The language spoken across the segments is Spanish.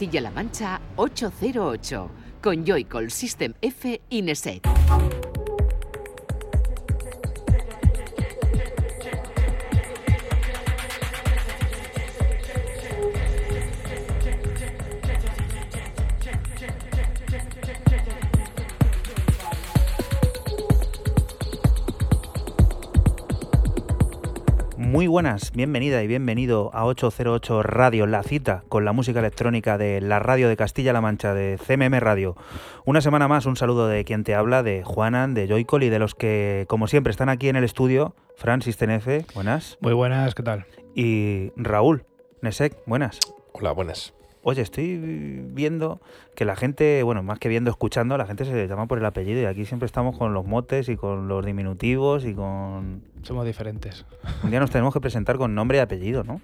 Castilla-La Mancha 808 con Joycall System F Ineset. Buenas, bienvenida y bienvenido a 808 Radio, la cita con la música electrónica de la radio de Castilla-La Mancha, de CMM Radio. Una semana más, un saludo de quien te habla, de Juanan, de Joycol y de los que, como siempre, están aquí en el estudio. Francis Tenefe, buenas. Muy buenas, ¿qué tal? Y Raúl Nesek, buenas. Hola, buenas. Oye, estoy viendo que la gente, bueno, más que viendo, escuchando, la gente se llama por el apellido y aquí siempre estamos con los motes y con los diminutivos y con... Somos diferentes. Un día nos tenemos que presentar con nombre y apellido, ¿no?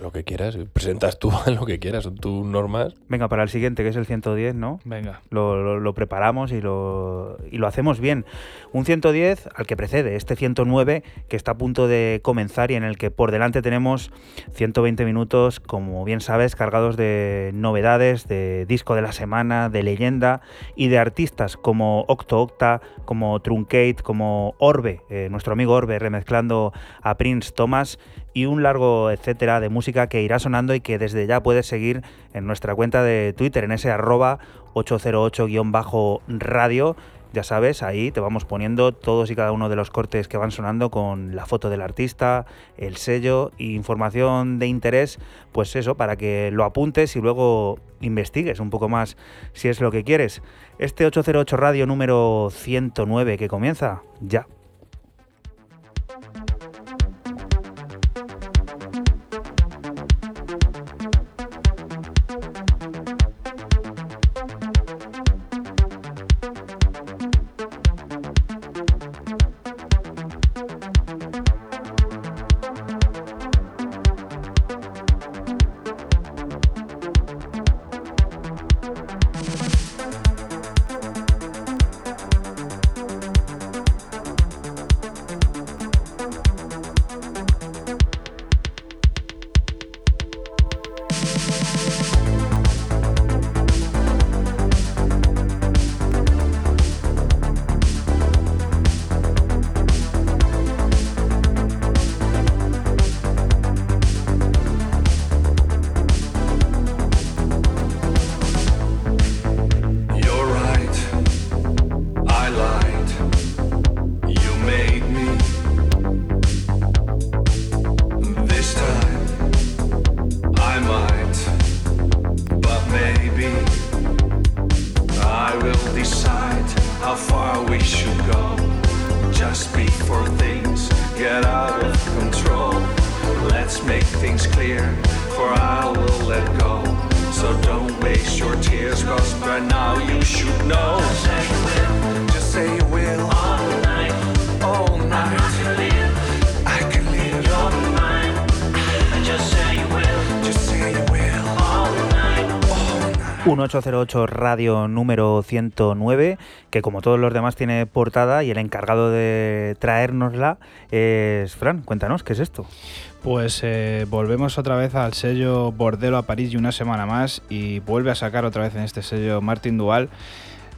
Lo que quieras, presentas tú lo que quieras, son tus normas. Venga, para el siguiente, que es el 110, ¿no? Venga. Lo, lo, preparamos y lo, y lo hacemos bien. Un 110 al que precede, este 109 que está a punto de comenzar y en el que por delante tenemos 120 minutos, como bien sabes, cargados de novedades, de disco de la semana, de leyenda y de artistas como Octo Octa, como Truncate, como Orbe, eh, nuestro amigo Orbe remezclando a Prince Thomas y un largo etcétera de música que irá sonando y que desde ya puedes seguir en nuestra cuenta de Twitter, en ese arroba 808-radio. Ya sabes, ahí te vamos poniendo todos y cada uno de los cortes que van sonando con la foto del artista, el sello e información de interés, pues eso, para que lo apuntes y luego investigues un poco más si es lo que quieres. Este 808 Radio número 109 que comienza ya. Radio número 109, que como todos los demás tiene portada y el encargado de traérnosla es Fran. Cuéntanos, ¿qué es esto? Pues eh, volvemos otra vez al sello Bordelo a París y una semana más y vuelve a sacar otra vez en este sello Martin Dual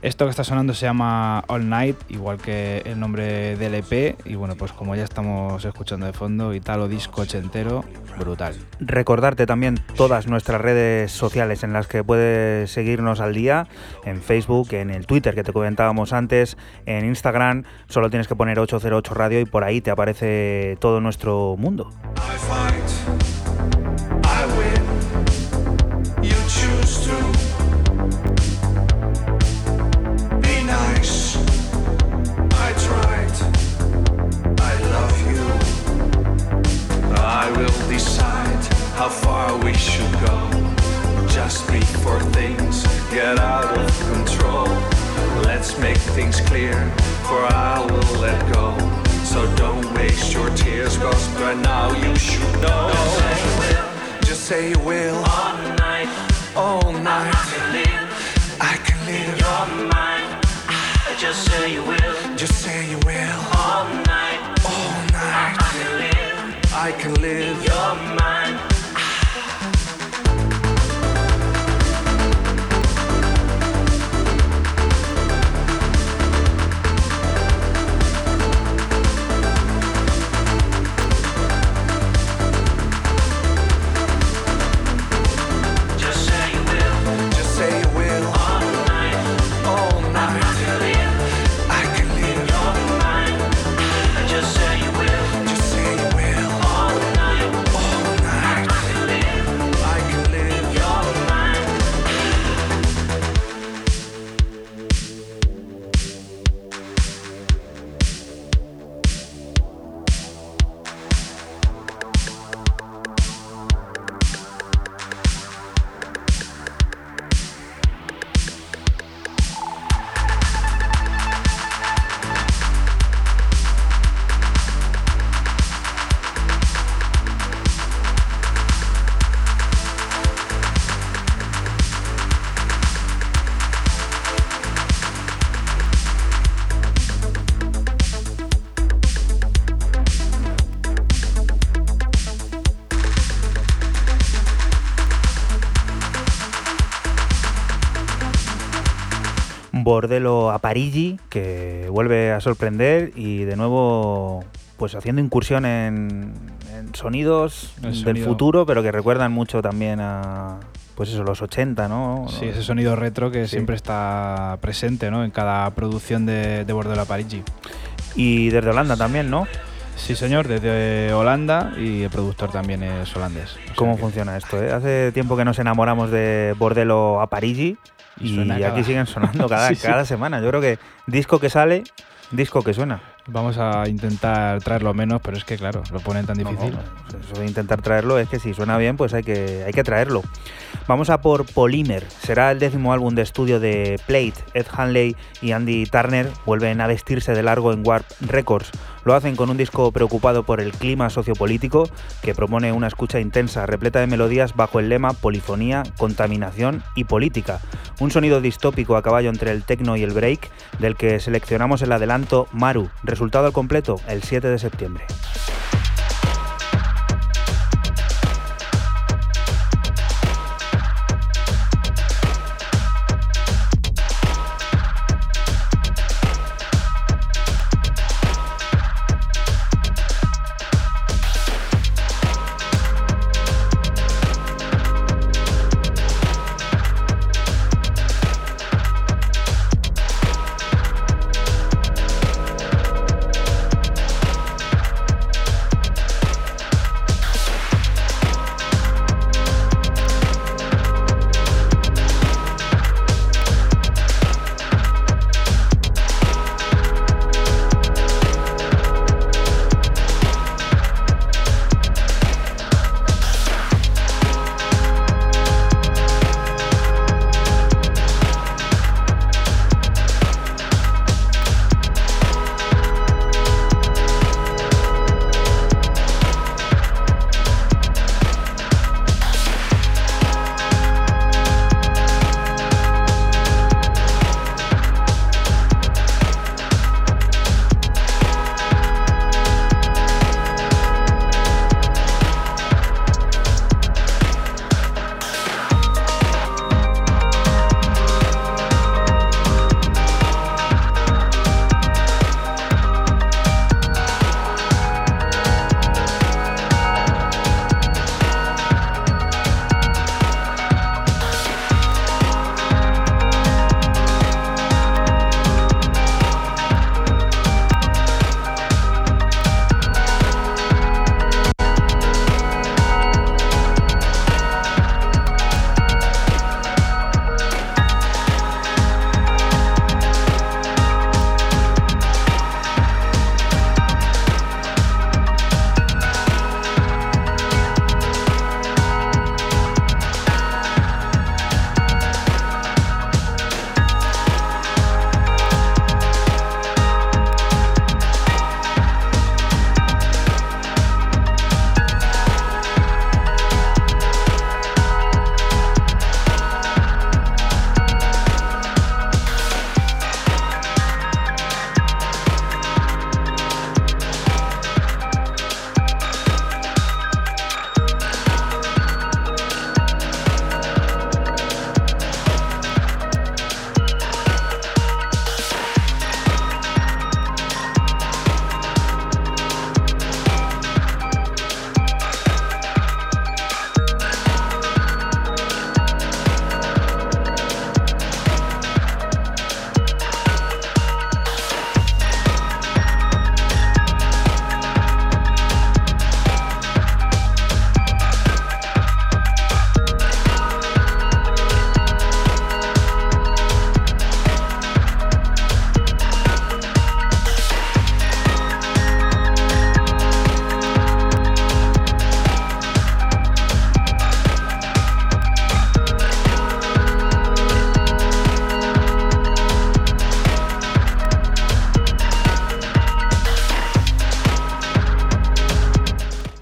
esto que está sonando se llama All Night, igual que el nombre del EP. Y bueno, pues como ya estamos escuchando de fondo, Italo Disco entero, brutal. Recordarte también todas nuestras redes sociales en las que puedes seguirnos al día: en Facebook, en el Twitter que te comentábamos antes, en Instagram. Solo tienes que poner 808 Radio y por ahí te aparece todo nuestro mundo. how clear, for I will let go. So don't waste your tears, cause by now you should know. Just say you will. All night. All night. Parigi, que vuelve a sorprender y de nuevo pues haciendo incursión en, en sonidos El del sonido. futuro, pero que recuerdan mucho también a pues eso, los 80, ¿no? Sí, ese sonido retro que Sí. siempre está presente ¿no? en cada producción de, de Bordelo a Parigi. Y desde Holanda también, ¿no? Sí, señor, desde Holanda y el productor también es holandés. O sea ¿Cómo que- funciona esto? eh? Hace tiempo que nos enamoramos de Bordelo a Parigi Y aquí cada- siguen sonando cada, Sí, sí. cada semana. Yo creo que disco que sale, disco que suena. Vamos a intentar traerlo menos, pero es que, claro, lo ponen tan difícil. no, eso de intentar traerlo es que si suena bien, pues hay que, hay que traerlo. Vamos a por Polymer. Será el décimo álbum de estudio de Plate. Ed Hanley y Andy Turner vuelven a vestirse de largo en Warp Records. Lo hacen con un disco preocupado por el clima sociopolítico que propone una escucha intensa, repleta de melodías bajo el lema polifonía, contaminación y política. Un sonido distópico a caballo entre el techno y el break, del que seleccionamos el adelanto Maru. Resultado al completo el 7 de septiembre.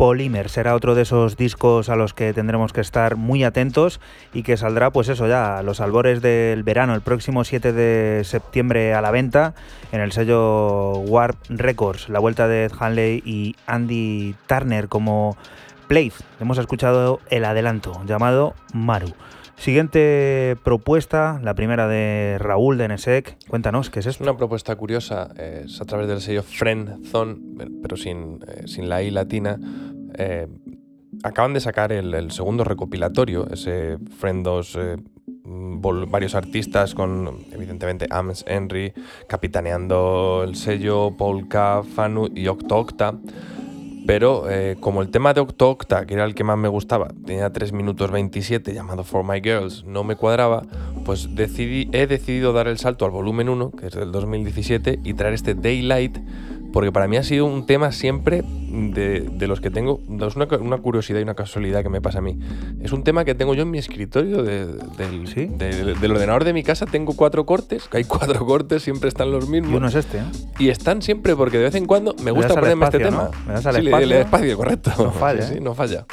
Polymer será otro de esos discos a los que tendremos que estar muy atentos y que saldrá, pues eso ya, a los albores del verano, el próximo 7 de septiembre a la venta en el sello Warp Records. La vuelta de Ed Hanley y Andy Turner como Place. Hemos escuchado el adelanto llamado Maru. Siguiente propuesta, la primera de Raúl de Nesek. Cuéntanos, ¿qué es Es esto? una propuesta curiosa, eh, es a través del sello Friendzone, pero sin, eh, sin la I latina. Eh, acaban de sacar el, el segundo recopilatorio, ese Friend 2, eh, varios artistas con, evidentemente, Ams Henry capitaneando el sello, Polka, Fanu y Octo Octa. Pero eh, como el tema de Octo Octa, que era el que más me gustaba, tenía 3 minutos 27 llamado For My Girls, no me cuadraba, pues he decidido dar el salto al volumen 1, que es del 2017, y traer este Daylight, porque para mí ha sido un tema siempre de, de los que tengo, es una, una curiosidad y una casualidad que me pasa a mí. Es un tema que tengo yo en mi escritorio de- del, ¿Sí? del- del ordenador de mi casa, tengo cuatro cortes, que hay cuatro cortes, siempre están los mismos. Y uno es este, ¿eh? Y están siempre porque de vez en cuando me gusta ponerme este espacio, tema. ¿no? Le das al Sí, le- espacio. le- espacio, correcto. No falla, Sí, sí, ¿eh? no falla.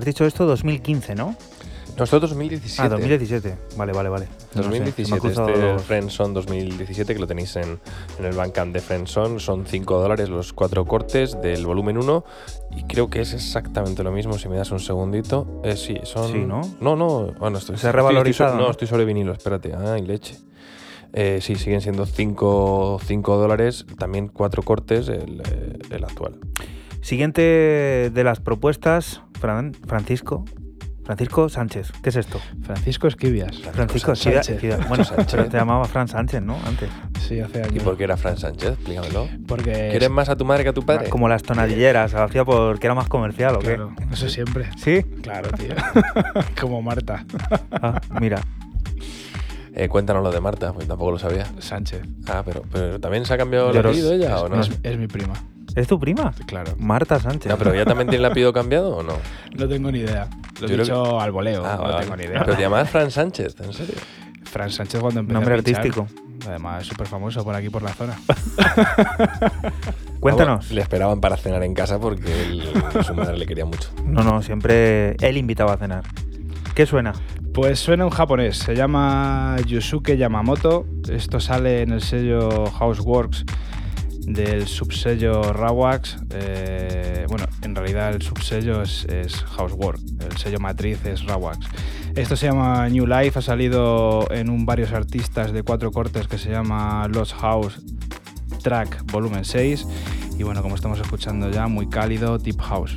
Has dicho esto 2015, ¿no? Nosotros 2017. Ah, 2017. Vale, vale, vale. No sé, 2017, este los- Friendzone 2017, que lo tenéis en, en el Bandcamp de Friendzone, son 5 dólares los cuatro cortes del volumen 1 y creo que es exactamente lo mismo si me das un segundito. Eh, sí, son... Sí, ¿no? No, no, bueno, estoy, Se ha revalorizado, estoy ¿no? no, estoy sobre vinilo, espérate. Ay, leche. Eh, sí, siguen siendo 5 dólares, también cuatro cortes el, eh, el actual. Siguiente de las propuestas, Fran- Francisco. Francisco Sánchez, ¿qué es esto? Francisco Esquivias. Francisco Sánchez. Esquivias. Bueno, Sánchez. pero te llamaba Fran Sánchez, ¿no? Antes. Sí, hace ¿Y años. por qué era Fran Sánchez? Explícamelo. Porque. ¿Quieres más a tu madre que a tu padre? Como las tonadilleras, lo hacía porque era más comercial, ¿o qué? Claro, eso siempre. ¿Sí? Claro, tío. Como Marta. Ah, mira. Eh, cuéntanos lo de Marta, porque tampoco lo sabía. Sánchez. Ah, pero, pero ¿también se ha cambiado el apellido ella es, o no? es- es mi prima. ¿Es tu prima? Claro. Marta Sánchez. No, pero ella también tiene el apellido cambiado o no? No tengo ni idea. Lo he Yo creo dicho al voleo. Ah, no vale. tengo ni idea. Pero te llamabas Fran Sánchez, ¿en serio? Fran Sánchez cuando empezó Nombre a pinchar, artístico. Además, es súper famoso por aquí, por la zona. Cuéntanos. Vamos, le esperaban para cenar en casa porque él, su madre le quería mucho. No, no, siempre él invitaba a cenar. ¿Qué suena? Pues suena un japonés, se llama Yusuke Yamamoto. Esto sale en el sello Houseworks del subsello Rawax. Eh, bueno, en realidad el subsello es, es Housework, el sello matriz es Rawax. Esto se llama New Life, ha salido en un varios artistas de cuatro cortes que se llama Lost House Track Volumen 6. Y bueno, como estamos escuchando ya, muy cálido, Deep House.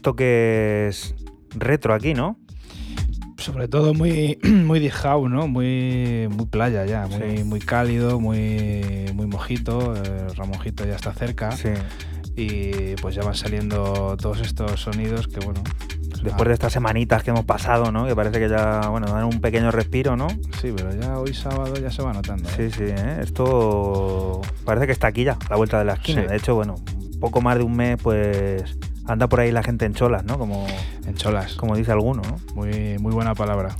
Más toques retro aquí, ¿no? Sobre todo muy, muy deep house, ¿no? Muy, muy playa ya, muy, Sí. muy cálido, muy, muy mojito. eh, Ramonjito ya está cerca. Sí. y pues ya van saliendo todos estos sonidos que bueno... Después de estas semanitas que hemos pasado, ¿no? Que parece que ya, bueno, dan un pequeño respiro, ¿no? Sí, pero ya hoy sábado ya se va notando. ¿eh? Sí, sí, ¿eh? esto parece que está aquí ya, a la vuelta de la esquina. Sí. De hecho, bueno, poco más de un mes, pues anda por ahí la gente en cholas, ¿no? Como, En cholas. como dice alguno, ¿no? Muy, muy buena palabra.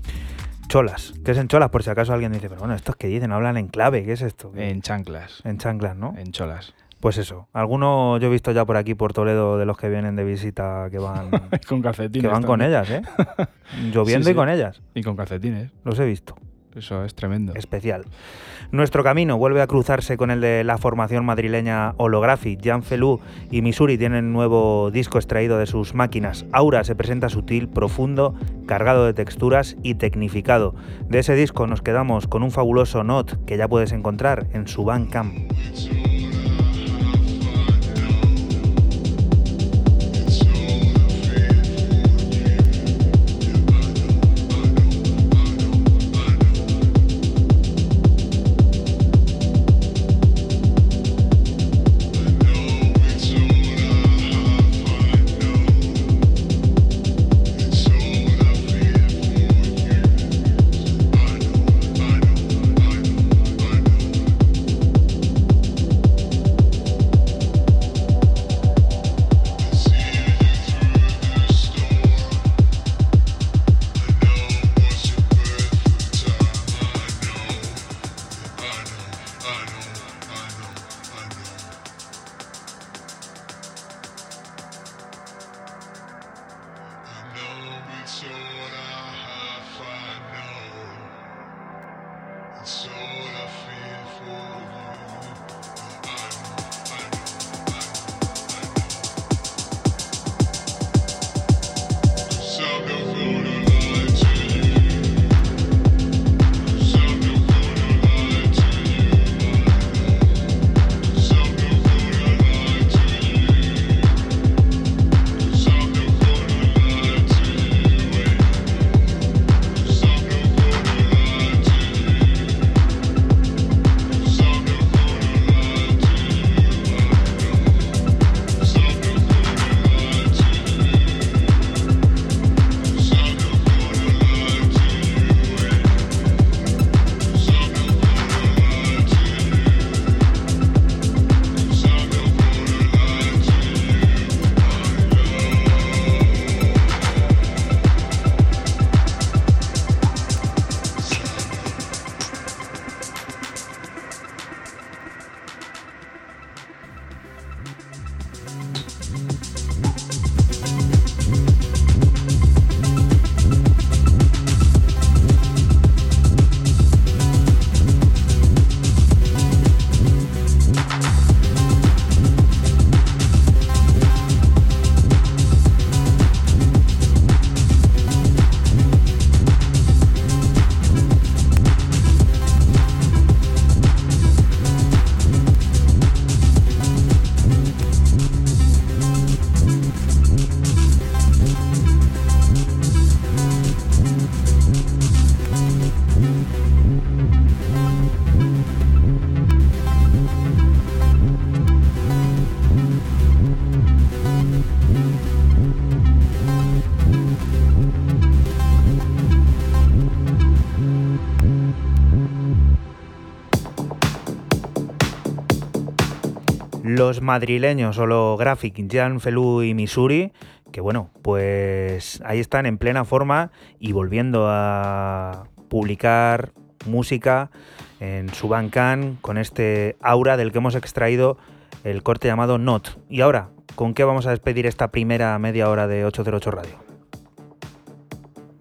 Cholas. ¿Qué es en cholas? Por si acaso alguien dice, pero bueno, estos que dicen, hablan en clave, ¿qué es esto? En chanclas. En chanclas, ¿no? En cholas. Pues eso. Algunos yo he visto ya por aquí, por Toledo, de los que vienen de visita, que van, con calcetines. que van con ellas, ¿eh? Lloviendo Sí, y con ellas. Y con calcetines. Los he visto. Eso es tremendo. especial. Nuestro camino vuelve a cruzarse con el de la formación madrileña Holographic. Jan Felú y Missouri tienen nuevo disco extraído de sus máquinas. Aura se presenta sutil, profundo, cargado de texturas y tecnificado. De ese disco nos quedamos con un fabuloso Not que ya puedes encontrar en su Bandcamp. Los madrileños Holographic, Jan Felú y Missouri, que bueno, pues ahí están en plena forma y volviendo a publicar música en su con este aura del que hemos extraído el corte llamado Not. Y ahora, ¿con qué vamos a despedir esta primera media hora de 808 Radio?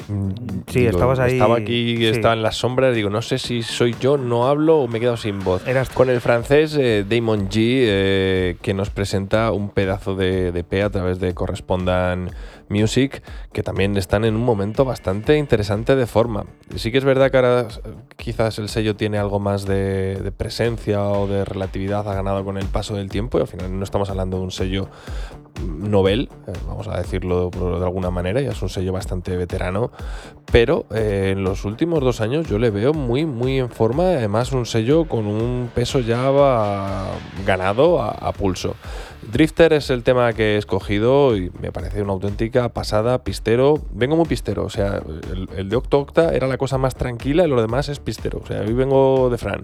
Mm, Sí, estabas ahí, Estaba aquí, sí. estaba en las sombras. Digo, no sé si soy yo, no hablo o me he quedado sin voz. Eras Con el francés eh, Damon G, eh, que nos presenta un pedazo de, de P a través de Correspondan Music, que también están en un momento bastante interesante de forma. Sí que es verdad que ahora quizás el sello tiene algo más de, de presencia o de relatividad, ha ganado con el paso del tiempo y al final no estamos hablando de un sello novel, eh, vamos a decirlo de alguna manera, ya es un sello bastante veterano, pero eh, en los últimos dos años yo le veo muy, muy en forma, además un sello con un peso ya ganado a, pulso. Drifter es el tema que he escogido y me parece una auténtica pasada, pistero, vengo muy pistero, o sea, el, el de Octo Octa era la cosa más tranquila y lo demás es pistero, o sea, hoy vengo de Fran.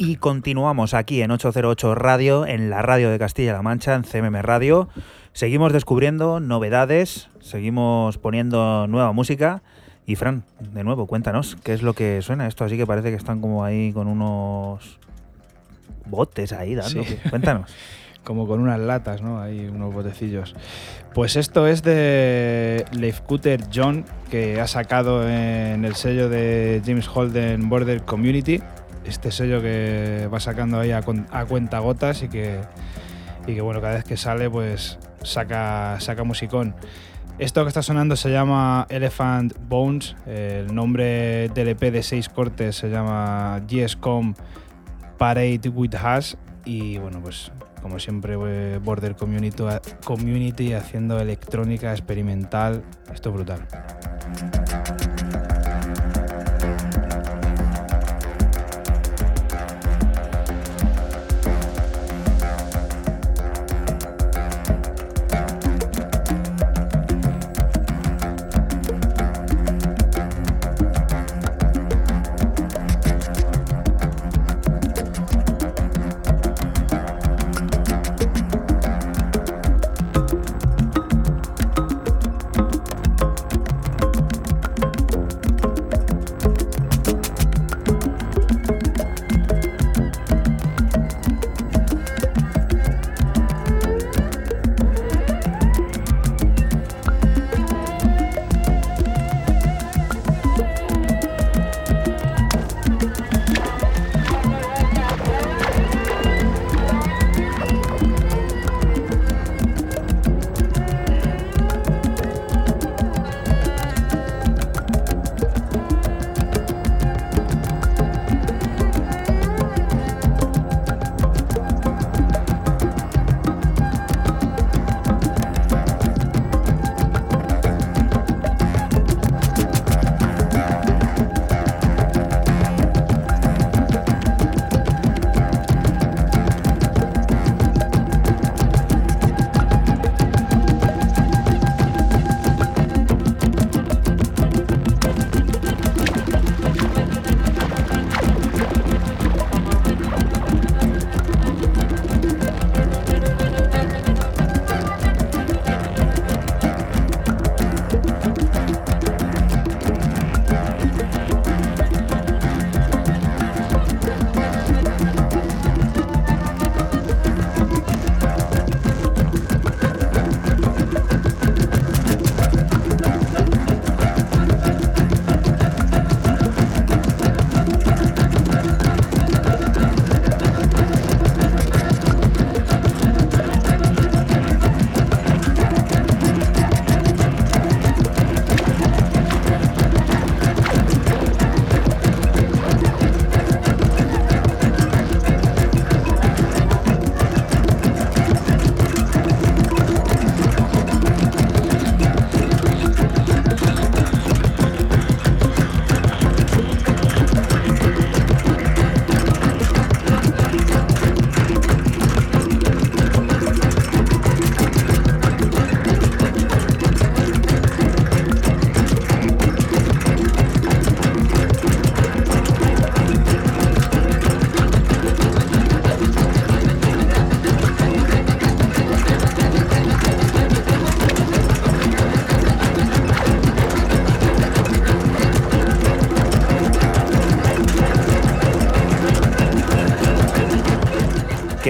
Y continuamos aquí en 808 Radio, en la radio de Castilla-La Mancha, en CMM Radio. Seguimos descubriendo novedades, seguimos poniendo nueva música. Y Fran, de nuevo, cuéntanos, ¿qué es lo que suena esto? Así que parece que están como ahí con unos botes ahí dando. Cuéntanos. como con unas latas, ¿no? Hay unos botecillos. Pues esto es de Cutter John, que ha sacado en el sello de James Holden Border Community este sello que va sacando ahí a, cuenta gotas y que, y que bueno, cada vez que sale pues saca, saca musicón. Esto que está sonando se llama Elephant Bones, el nombre del EP de seis cortes se llama GSCOM Parade with Hash y bueno pues como siempre, eh, Border Community, Community haciendo electrónica experimental. Esto es brutal.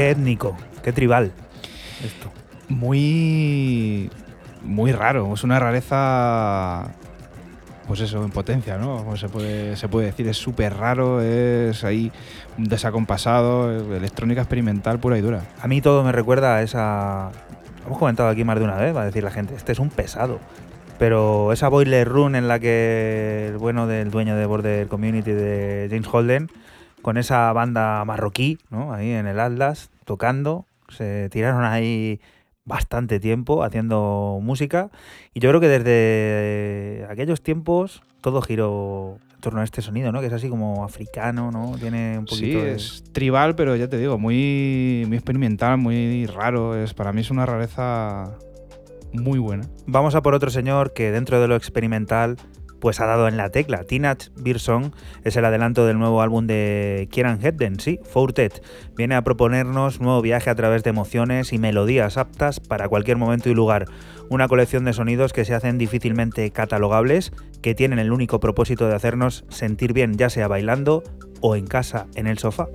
Qué étnico, qué tribal. Esto. Muy. Muy raro. Es una rareza. Pues eso, en potencia, ¿no? Como se puede, se puede decir. Es súper raro, es ahí desacompasado, electrónica experimental pura y dura. A mí todo me recuerda a esa. Hemos comentado aquí más de una vez, va a decir la gente, este es un pesado. Pero esa boiler room en la que el bueno del dueño de Border Community de James Holden con esa banda marroquí, ¿no? Ahí en el Atlas, tocando. Se tiraron ahí bastante tiempo haciendo música. Y yo creo que desde aquellos tiempos todo giró en torno a este sonido, ¿no? Que es así como africano, ¿no? Tiene un poquito Sí, de- es tribal, pero ya te digo, muy, muy experimental, muy raro. Es, para mí es una rareza muy buena. Vamos a por otro señor que dentro de lo experimental pues ha dado en la tecla. Teenage Beer Song es el adelanto del nuevo álbum de Kieran Hedden, sí, Fortet. Viene a proponernos nuevo viaje a través de emociones y melodías aptas para cualquier momento y lugar. Una colección de sonidos que se hacen difícilmente catalogables, que tienen el único propósito de hacernos sentir bien, ya sea bailando o en casa, en el sofá.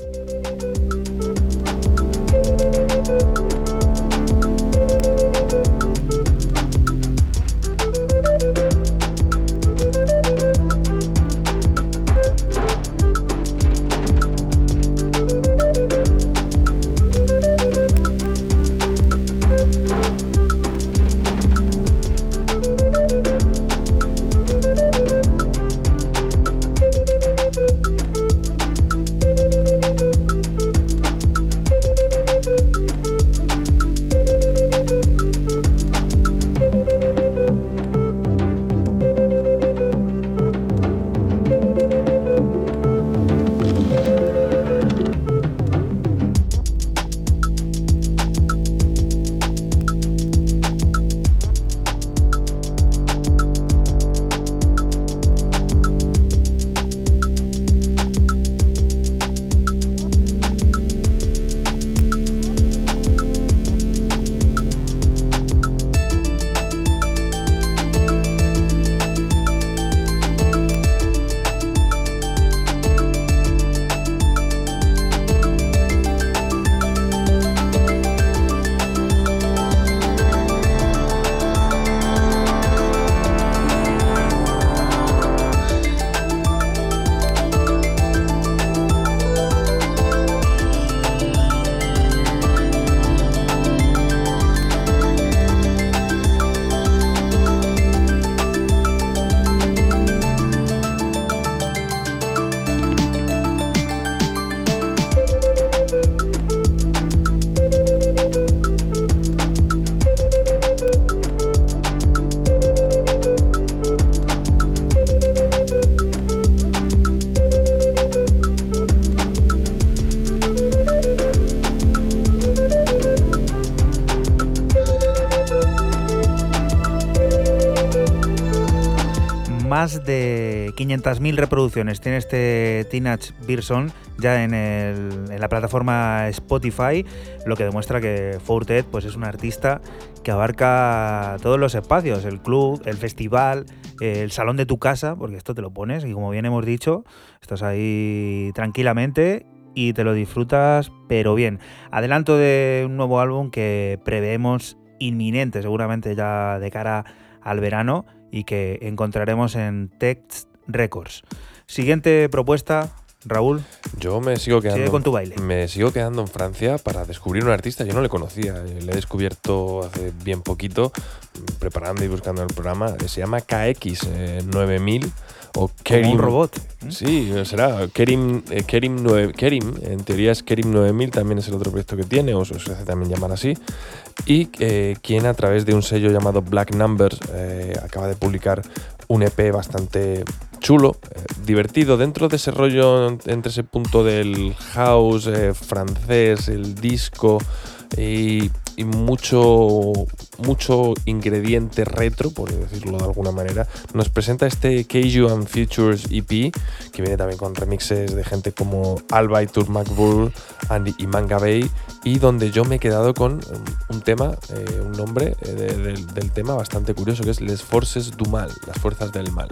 Más de 500.000 reproducciones tiene este Teenage Beerson ya en, en, la plataforma Spotify, lo que demuestra que Fortet pues, es un artista que abarca todos los espacios, el club, el festival, el salón de tu casa, porque esto te lo pones y como bien hemos dicho, estás ahí tranquilamente y te lo disfrutas, pero bien. Adelanto de un nuevo álbum que preveemos inminente, seguramente ya de cara al verano, y que encontraremos en Text Records. Siguiente propuesta, Raúl. Yo me sigo quedando. con tu baile. Me sigo quedando en Francia para descubrir un artista. Yo no le conocía, le he descubierto hace bien poquito, preparando y buscando el programa. Se llama KX9000 o Kerim. un robot. Sí, será. Kerim, eh, Kerim, 9, Kerim, en teoría es Kerim 9000, también es el otro proyecto que tiene, o se hace también llamar así. Y eh, quien a través de un sello llamado Black Numbers eh, acaba de publicar un EP bastante chulo, divertido, dentro de ese rollo, entre ese punto del house francés, el disco y y mucho, mucho ingrediente retro, por decirlo de alguna manera, nos presenta este Keiju and Futures EP, que viene también con remixes de gente como Alba y McBull y Manga Bay, y donde yo me he quedado con un tema, eh, un nombre eh, del tema bastante curioso, que es Les Forces du Mal, las fuerzas del mal.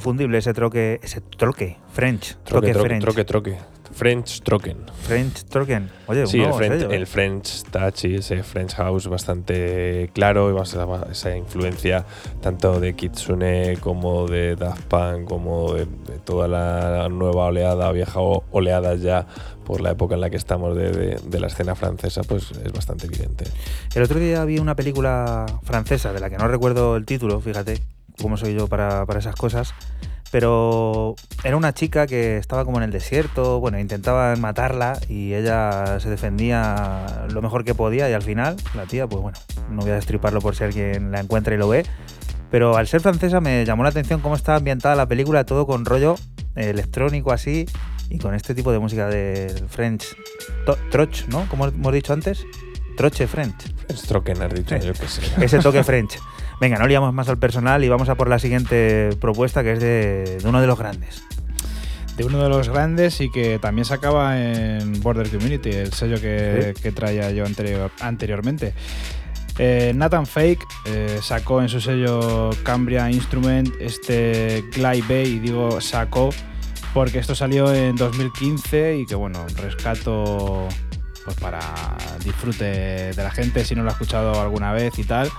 Inconfundible ese troque, ese troque, French, Troque, troque, troque, French. troque, troque. French Trocken. French Trocken. Oye, Sí, el, French, sello, ¿eh? el French Touch y ese French House bastante claro, y bas- esa influencia tanto de Kitsune como de Daft Punk, como de, de toda la nueva oleada, vieja oleada ya por la época en la que estamos de, de- de la escena francesa, pues es bastante evidente. El otro día vi una película francesa de la que no recuerdo el título, fíjate cómo soy yo para, para esas cosas. Pero era una chica que estaba como en el desierto, bueno, intentaban matarla y ella se defendía lo mejor que podía y al final, la tía, pues bueno, no voy a destriparlo por si alguien la encuentra y lo ve, pero al ser francesa me llamó la atención cómo estaba ambientada la película, todo con rollo electrónico así y con este tipo de música del French Troch, ¿no? Como hemos dicho antes, Troche French Trocken, has dicho, yo qué sé. ese toque French. Venga, no liamos más al personal y vamos a por la siguiente propuesta que es de, de uno de los grandes. de uno de los grandes y que también sacaba en Border Community, el sello que, que traía yo anterior- anteriormente. Eh, Nathan Fake eh, sacó en su sello Cambria Instrument este Glide Bay, y digo sacó porque esto salió en 2015 y que bueno, rescato pues para disfrute de la gente si no lo ha escuchado alguna vez y tal.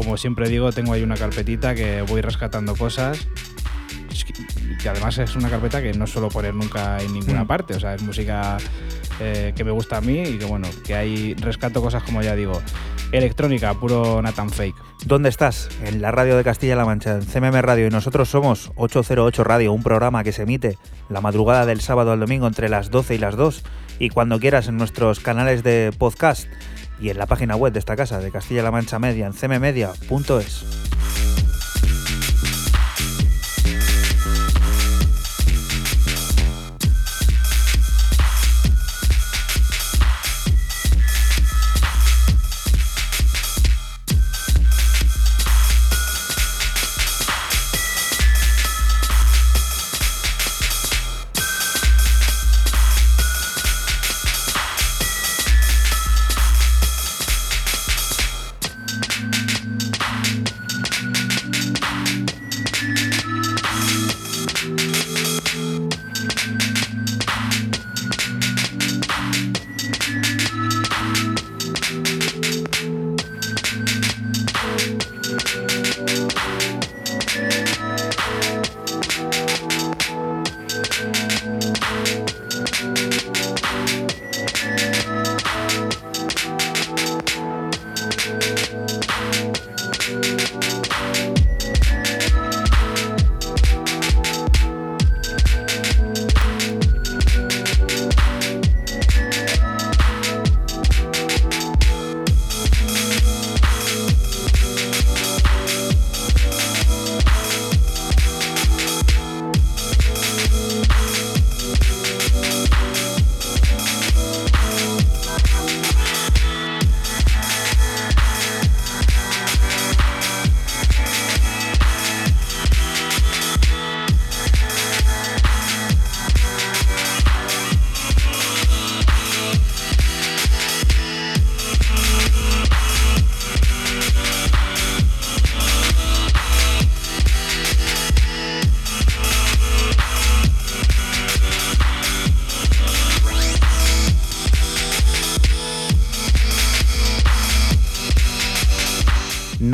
Como siempre digo, tengo ahí una carpetita que voy rescatando cosas que además es una carpeta que no suelo poner nunca en ninguna Mm. parte. O sea, es música eh, que me gusta a mí y que bueno, que ahí rescato cosas como ya digo, electrónica, puro Nathan Fake. ¿Dónde estás? En la radio de Castilla-La Mancha, en CMM Radio, y nosotros somos 808 Radio, un programa que se emite la madrugada del sábado al domingo entre las 12 y las 2, y cuando quieras en nuestros canales de podcast y en la página web de esta casa, de Castilla-La Mancha Media, en cmmedia.es.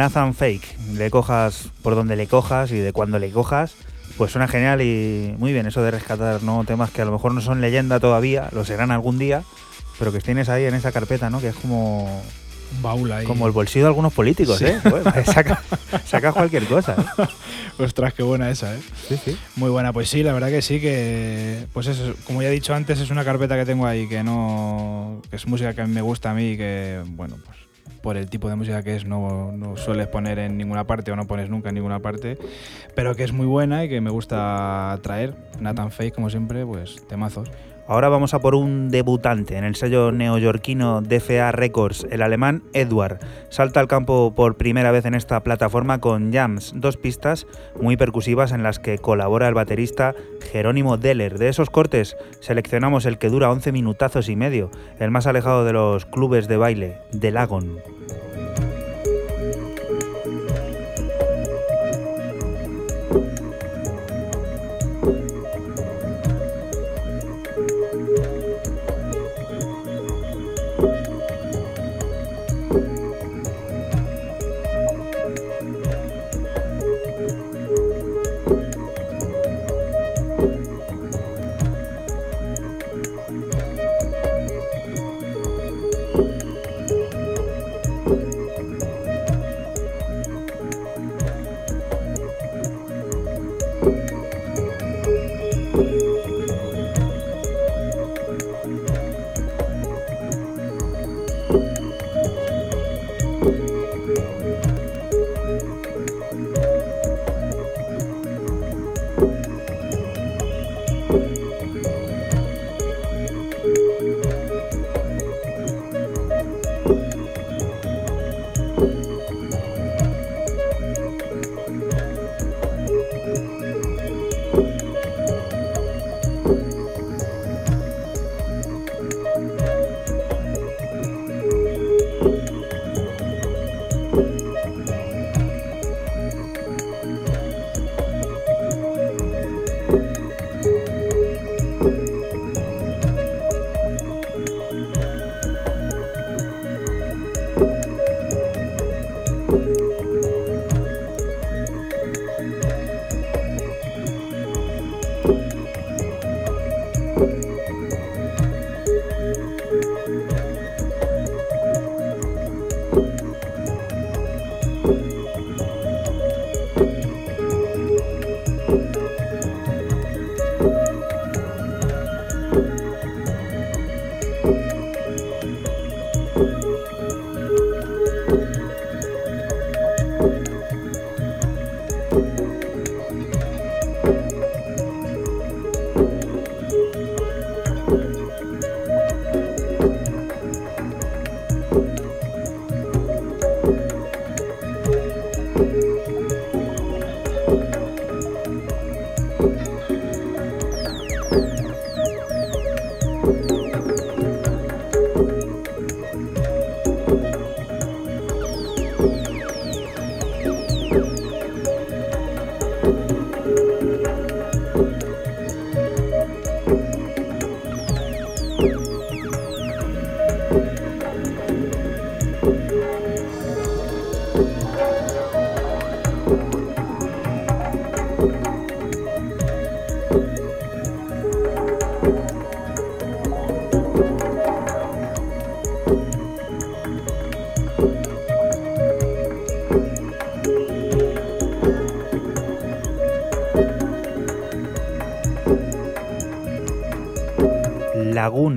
Nathan Fake, le cojas por donde le cojas y de cuando le cojas, pues suena genial y muy bien eso de rescatar ¿no? temas que a lo mejor no son leyenda todavía, lo serán algún día, pero que tienes ahí en esa carpeta, ¿no? Que es como, Un baúl ahí. como el bolsillo de algunos políticos, Sí. ¿eh? Saca, saca cualquier cosa, ¿eh? Ostras, qué buena esa, ¿eh? Sí, sí. Muy buena, pues sí, la verdad que sí, que pues eso, como ya he dicho antes, es una carpeta que tengo ahí que no. que es música que me gusta a mí y que, bueno, pues por el tipo de música que es no, no sueles poner en ninguna parte o no pones nunca en ninguna parte, pero que es muy buena y que me gusta traer. Nathan Fake, como siempre, pues temazos. Ahora vamos a por un debutante en el sello neoyorquino DFA Records, el alemán Edward. Salta al campo por primera vez en esta plataforma con Jams, dos pistas muy percusivas en las que colabora el baterista Jerónimo Deller. De esos cortes seleccionamos el que dura 11 minutazos y medio, el más alejado de los clubes de baile, de Lagon.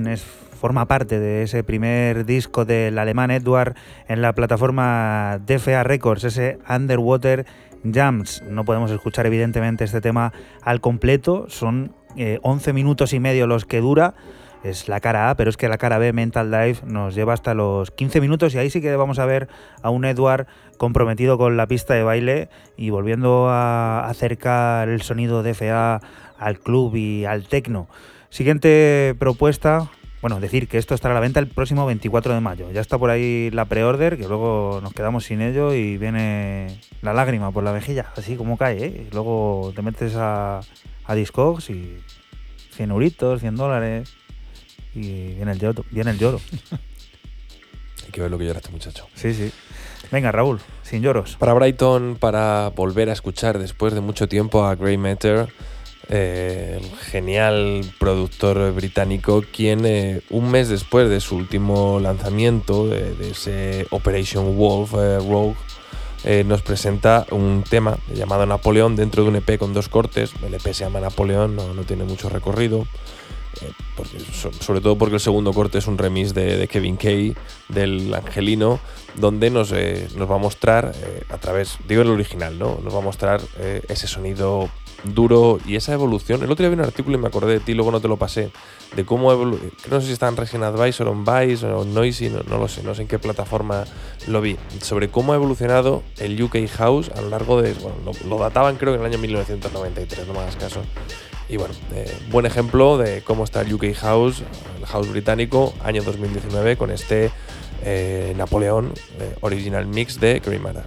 Es, forma parte de ese primer disco del alemán Edward en la plataforma DFA Records, ese Underwater Jams. No podemos escuchar evidentemente este tema al completo, son 11 eh, minutos y medio los que dura. Es la cara A, pero es que la cara B, Mental Dive, nos lleva hasta los 15 minutos y ahí sí que vamos a ver a un Edward comprometido con la pista de baile y volviendo a acercar el sonido DFA al club y al techno. Siguiente propuesta, bueno, decir que esto estará a la venta el próximo 24 de mayo. Ya está por ahí la pre-order, que luego nos quedamos sin ello y viene la lágrima por la mejilla, así como cae, ¿eh? Y luego te metes a, a Discogs y 100 euritos, 100 dólares y viene el lloro. Viene el lloro. Hay que ver lo que llora este muchacho. Sí, sí. Venga, Raúl, sin lloros. Para Brighton, para volver a escuchar después de mucho tiempo a Grey Matter el genial productor británico, quien eh, un mes después de su último lanzamiento, de, ese Operation Wolf eh, Rogue, eh, nos presenta un tema llamado Napoleón dentro de un EP con dos cortes. El EP se llama Napoleón, no, no tiene mucho recorrido. sobre todo porque el segundo corte es un remix de, Kevin Kay del Angelino, donde nos, nos va a mostrar a través, digo el original, ¿no? Nos va a mostrar ese sonido duro y esa evolución. El otro día vi un artículo y me acordé de ti, luego no te lo pasé, de cómo no sé si está en Region Advisor, on Vice o Noisy, no, lo sé, no sé en qué plataforma lo vi, sobre cómo ha evolucionado el UK House a lo largo de, bueno, lo, databan creo que en el año 1993, no me hagas caso. Y bueno, eh, buen ejemplo de cómo está el UK House, el House británico, año 2019, con este eh, Napoleón eh, Original Mix de Creamara.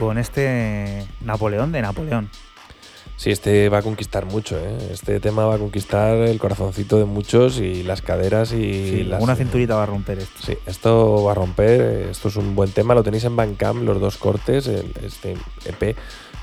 Con este Napoleón de Napoleón. Sí, este va a conquistar mucho, ¿eh? Este tema va a conquistar el corazoncito de muchos y las caderas y Sí, las... una cinturita va a romper esto. Sí, esto va a romper, esto es un buen tema, lo tenéis en Bandcamp, los dos cortes, el- este EP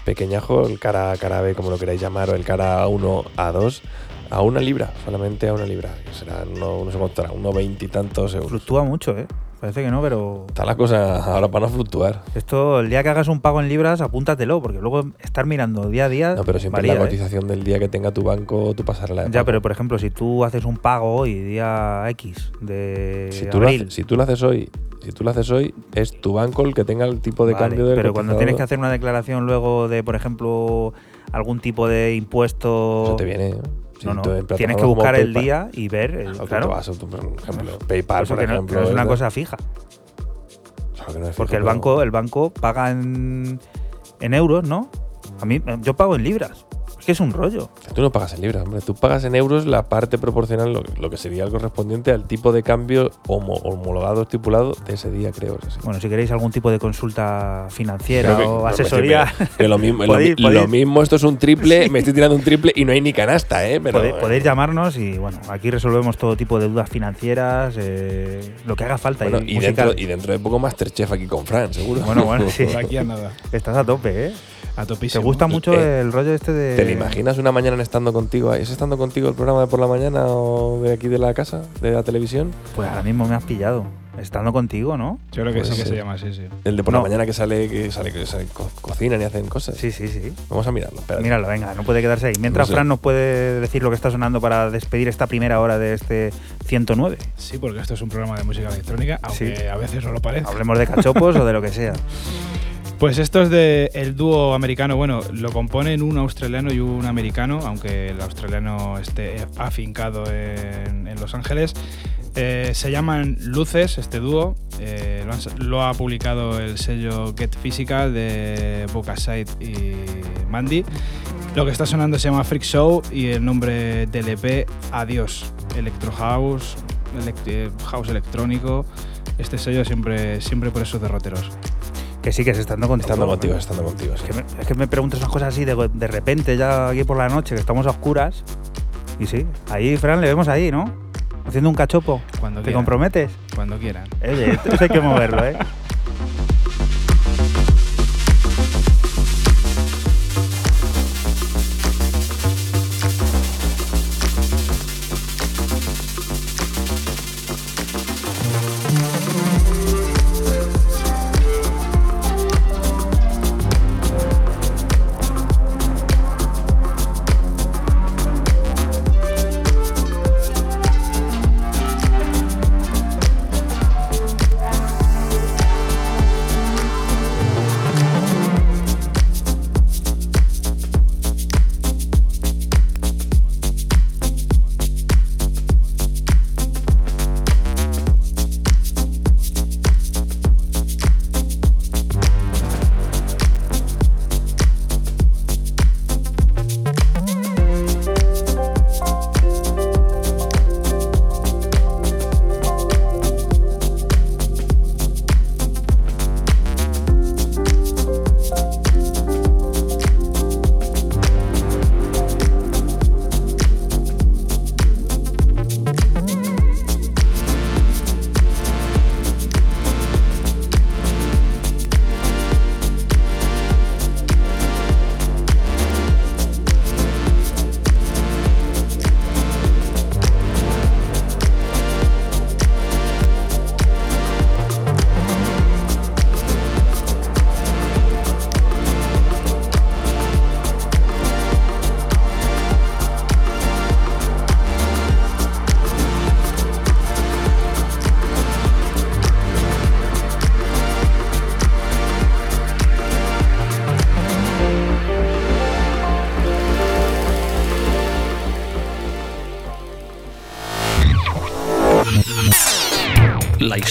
pequeñajo, el cara A, cara B, como lo queráis llamar, o el cara A1, A2, a una libra, solamente a una libra, que serán, no, no sé cuánto era, unos veintitantos euros. Fluctúa mucho, ¿eh? Parece que no, pero Está la cosa ahora para no fluctuar. esto, el día que hagas un pago en libras, apúntatelo, porque luego estar mirando día a día. No, pero siempre varía, la ¿eh? cotización del día que tenga tu banco, tú pasarla de Ya, pago. pero por ejemplo, si tú haces un pago hoy, día X de si tú, lo abril, haces, si tú lo haces hoy, si tú lo haces hoy, es tu banco el que tenga el tipo de vale, cambio del pero cuando tienes que hacer una declaración luego de, por ejemplo, algún tipo de impuesto, Eso te viene. ¿eh? No, no, tienes que buscar el PayPal- día y ver, el- claro, vas a tu- por ejemplo, PayPal, por ejemplo. no es una ¿verdad? cosa fija, Claro que no es porque el banco, el banco paga en, en euros, ¿no? A mí, yo pago en libras, que es un rollo. Tú no pagas en libras, hombre. Tú pagas en euros la parte proporcional, lo, lo que sería el correspondiente al tipo de cambio homo- homologado, estipulado de ese día, creo. es así. Bueno, si queréis algún tipo de consulta financiera que- o asesoría, que lo, mismo, lo, Podéis- mi- lo podéis- mismo, esto es un triple, me estoy tirando un triple y no hay ni canasta, ¿eh? Pero, Podéis, eh, podéis llamarnos y bueno, aquí resolvemos todo tipo de dudas financieras, eh, lo que haga falta. bueno, y y, dentro, y dentro de poco Masterchef aquí con Fran, seguro. Bueno, bueno, sí. Aquí a nada. Estás a tope, ¿eh? A ¿Te topísimo. gusta mucho Eh, el rollo este de. ¿Te lo imaginas una mañana estando contigo? ¿Es estando contigo el programa de por la mañana o de aquí de la casa, de la televisión? Pues ahora mismo me has pillado. Estando contigo, ¿no? Yo creo que Pues sí que sí. se llama así, sí. El de por No. la mañana que sale, que sale, que sale- co- cocinan y hacen cosas. Sí, sí, sí. Vamos a mirarlo. espérate. Míralo, venga, no puede quedarse ahí. Mientras No sé. Fran nos puede decir lo que está sonando para despedir esta primera hora de este 109. Sí, porque esto es un programa de música electrónica, aunque Sí. a veces no lo parece. Hablemos de cachopos o de lo que sea. Pues esto es de el dúo americano. Bueno, lo componen un australiano y un americano, aunque el australiano esté afincado en, Los Ángeles. Eh, se llaman Luces, este dúo. Eh, lo, ha publicado el sello Get Physical de Bocaside y Mandy. Lo que está sonando se llama Freak Show y el nombre del EP Adiós. Electro House, eh, House electrónico. Este sello siempre, siempre por esos derroteros. Que sí, que es estando contigo. Estando contigo, estando contigo. sí. Es que, me, es que me preguntas unas cosas así de, de repente, ya aquí por la noche, que estamos a oscuras. Y sí, ahí, Fran, le vemos ahí, ¿no? Haciendo un cachopo. Cuando ¿Te quieran. comprometes? Cuando quieran. Oye, esto hay que moverlo, ¿eh?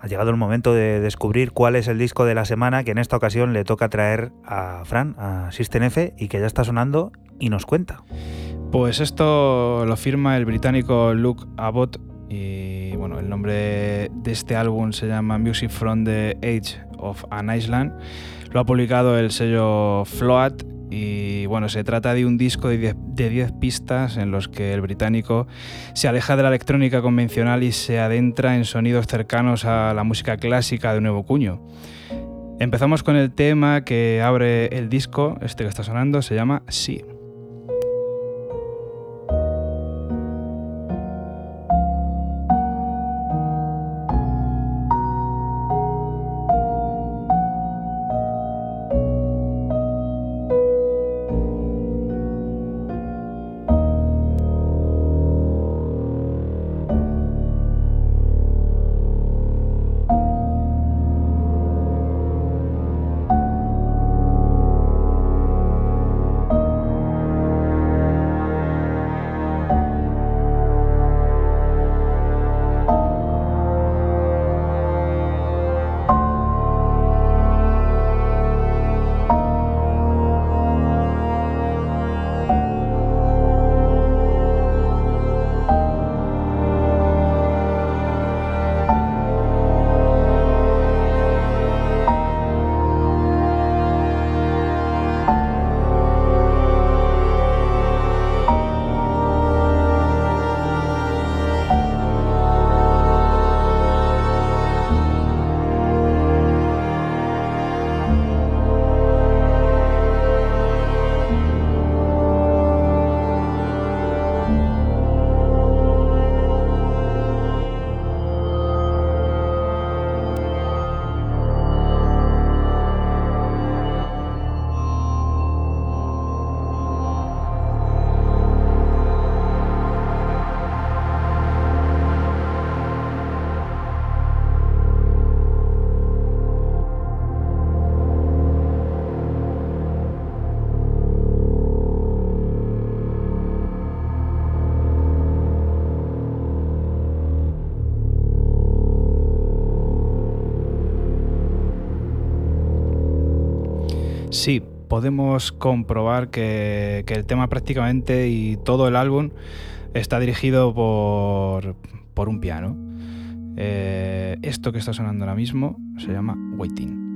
Ha llegado el momento de descubrir cuál es el disco de la semana que en esta ocasión le toca traer a Fran, a System F, y que ya está sonando y nos cuenta. Pues esto lo firma el británico Luke Abbott y bueno, el nombre de este álbum se llama Music from the Age of an Island. Lo ha publicado el sello Float y bueno, se trata de un disco de 10 pistas en los que el británico se aleja de la electrónica convencional y se adentra en sonidos cercanos a la música clásica de nuevo cuño. Empezamos con el tema que abre el disco, este que está sonando, se llama Sí. Comprobar que, el tema prácticamente y todo el álbum está dirigido por, un piano. Eh, esto que está sonando ahora mismo se llama Waiting.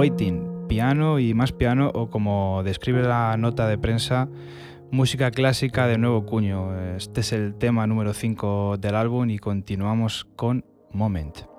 Waiting, piano y más piano o como describe la nota de prensa, música clásica de nuevo cuño. Este es el tema número 5 del álbum y continuamos con Moment.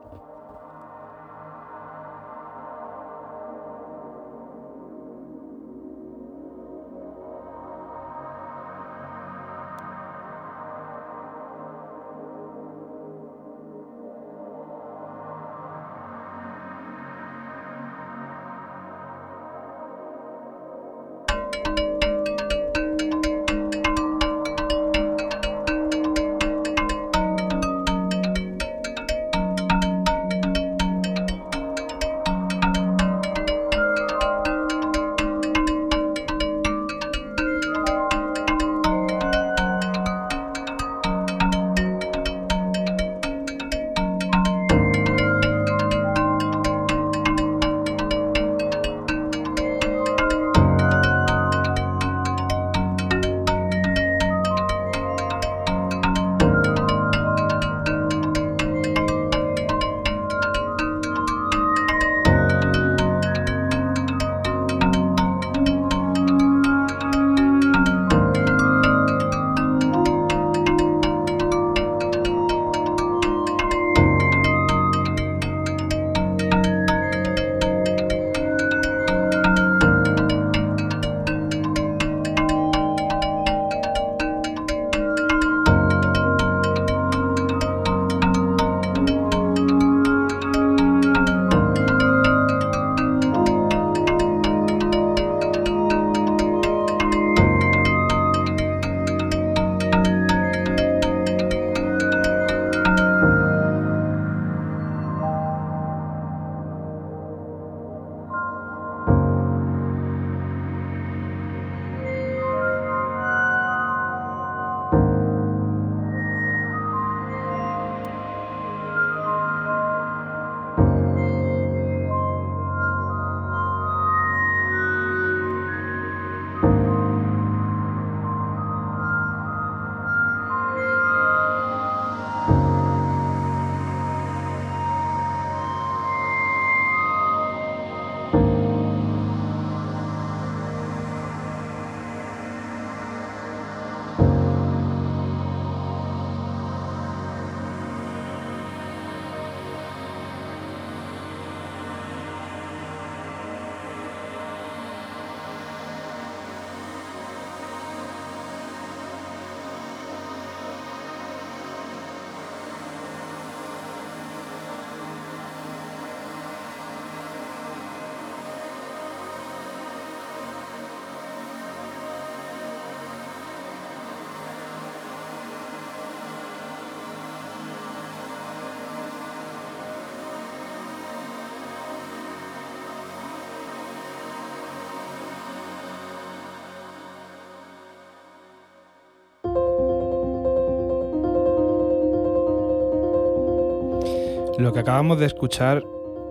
Lo que acabamos de escuchar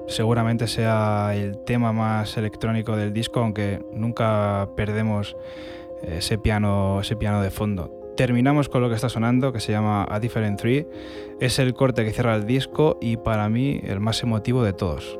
seguramente sea el tema más electrónico del disco, aunque nunca perdemos ese piano, ese piano de fondo. Terminamos con lo que está sonando, que se llama A Different Three. Es el corte que cierra el disco y para mí el más emotivo de todos.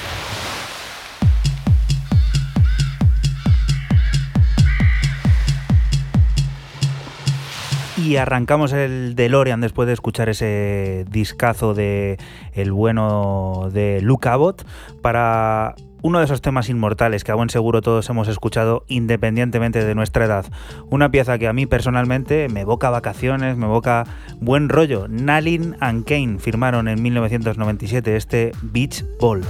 Y arrancamos el DeLorean después de escuchar ese discazo de el bueno de Luke Abbott para uno de esos temas inmortales que a buen seguro todos hemos escuchado independientemente de nuestra edad. Una pieza que a mí personalmente me evoca vacaciones, me evoca buen rollo. Nalin and Kane firmaron en 1997 este Beach Ball.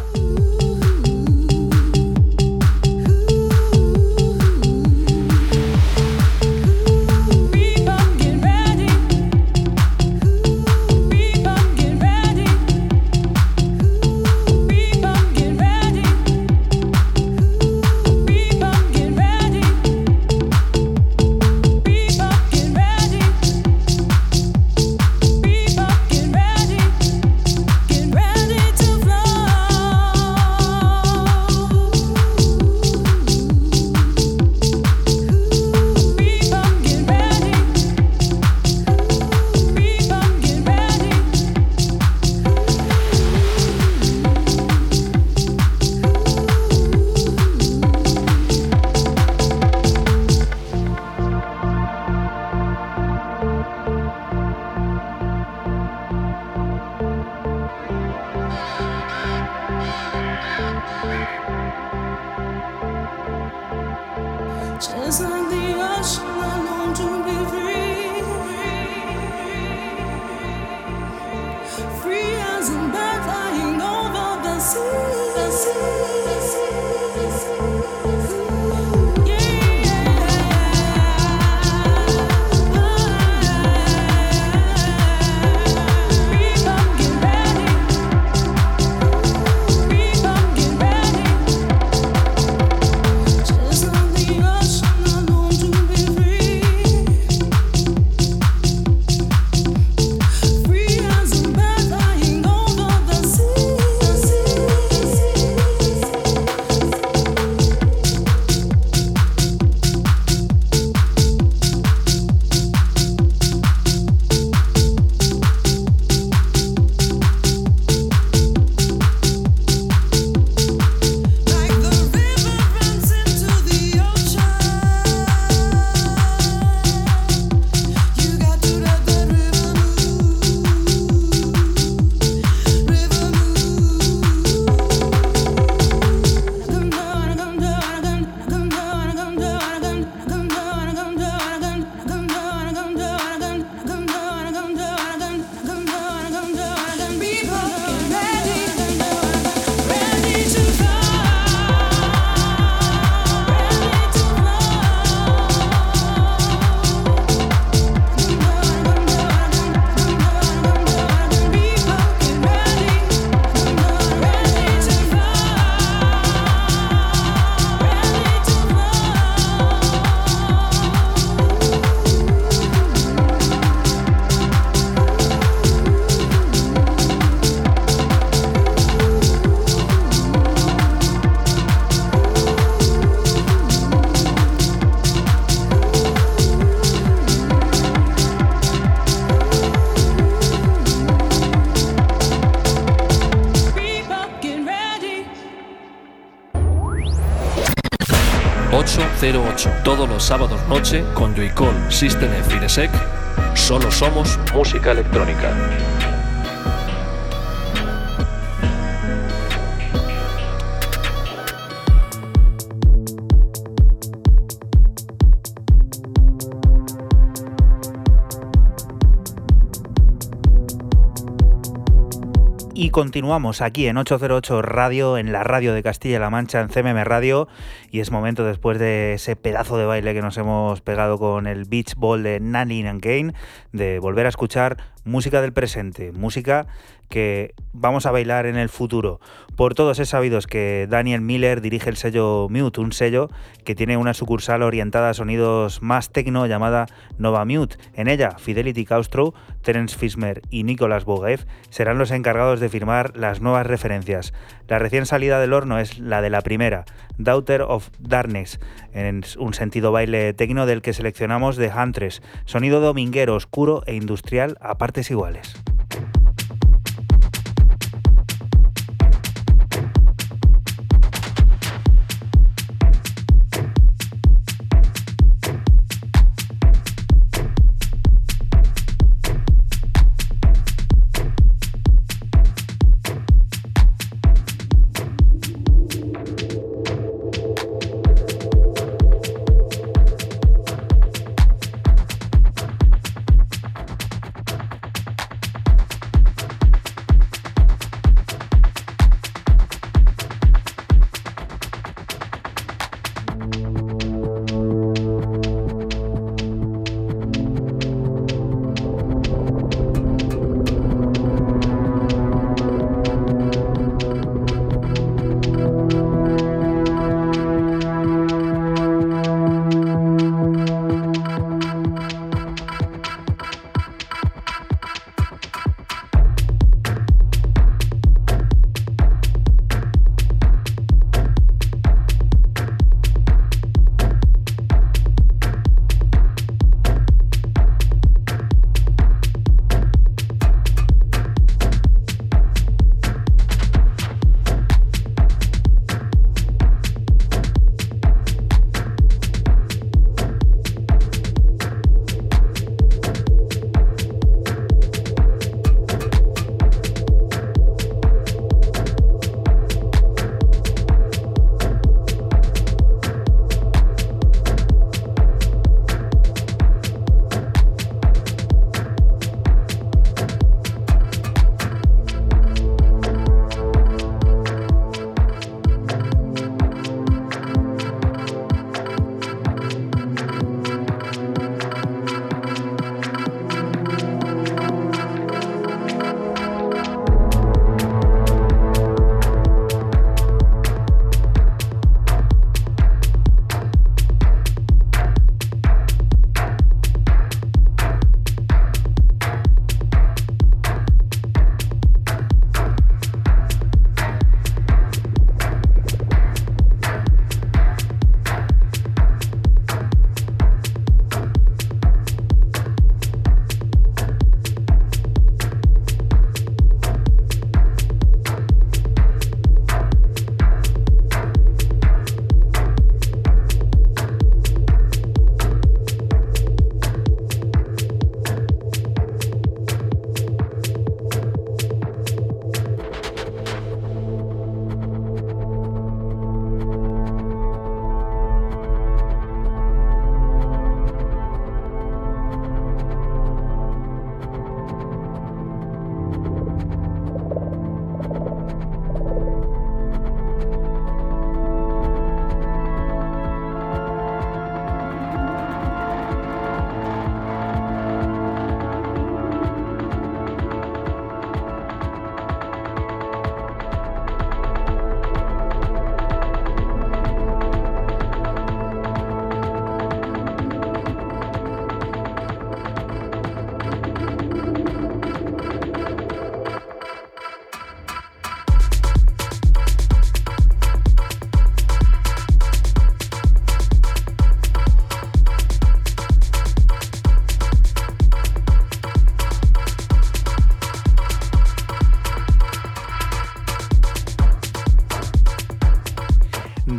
Noche con Joycall, System F y Desec. Solo somos música electrónica. Y continuamos aquí en 808 Radio, en la radio de Castilla-La Mancha, en CMM Radio. Y es momento, después de ese pedazo de baile que nos hemos pegado con el Beach Ball de Nanny and Kane, de volver a escuchar música del presente, música que vamos a bailar en el futuro. Por todos es sabido que Daniel Miller dirige el sello Mute, un sello que tiene una sucursal orientada a sonidos más tecno llamada Nova Mute. En ella, Fidelity Castro, Terence Fismer y Nicolas Bogaev serán los encargados de firmar las nuevas referencias. La recién salida del horno es la de la primera, Daughter of Darkness, en un sentido baile tecno del que seleccionamos de Huntress, sonido dominguero, oscuro e industrial a iguales.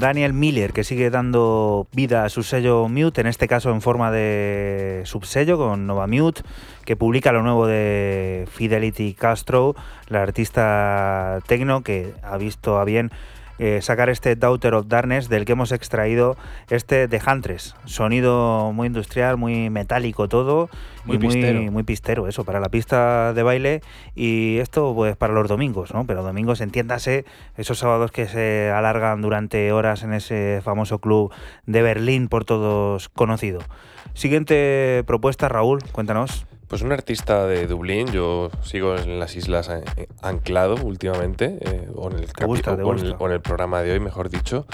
Daniel Miller, que sigue dando vida a su sello Mute, en este caso en forma de subsello con Nova Mute, que publica lo nuevo de Fidelity Castro, la artista tecno que ha visto a bien eh, sacar este Daughter of Darkness del que hemos extraído este de Huntress. Sonido muy industrial, muy metálico todo. Muy y pistero. Muy, muy pistero, eso, para la pista de baile. Y esto pues para los domingos, ¿no? Pero domingos, entiéndase, esos sábados que se alargan durante horas en ese famoso club de Berlín por todos conocido. Siguiente propuesta, Raúl, cuéntanos. Pues un artista de Dublín, yo sigo en las islas eh, anclado últimamente, eh, o, en el gusta, o en el- o en el programa de hoy, mejor dicho,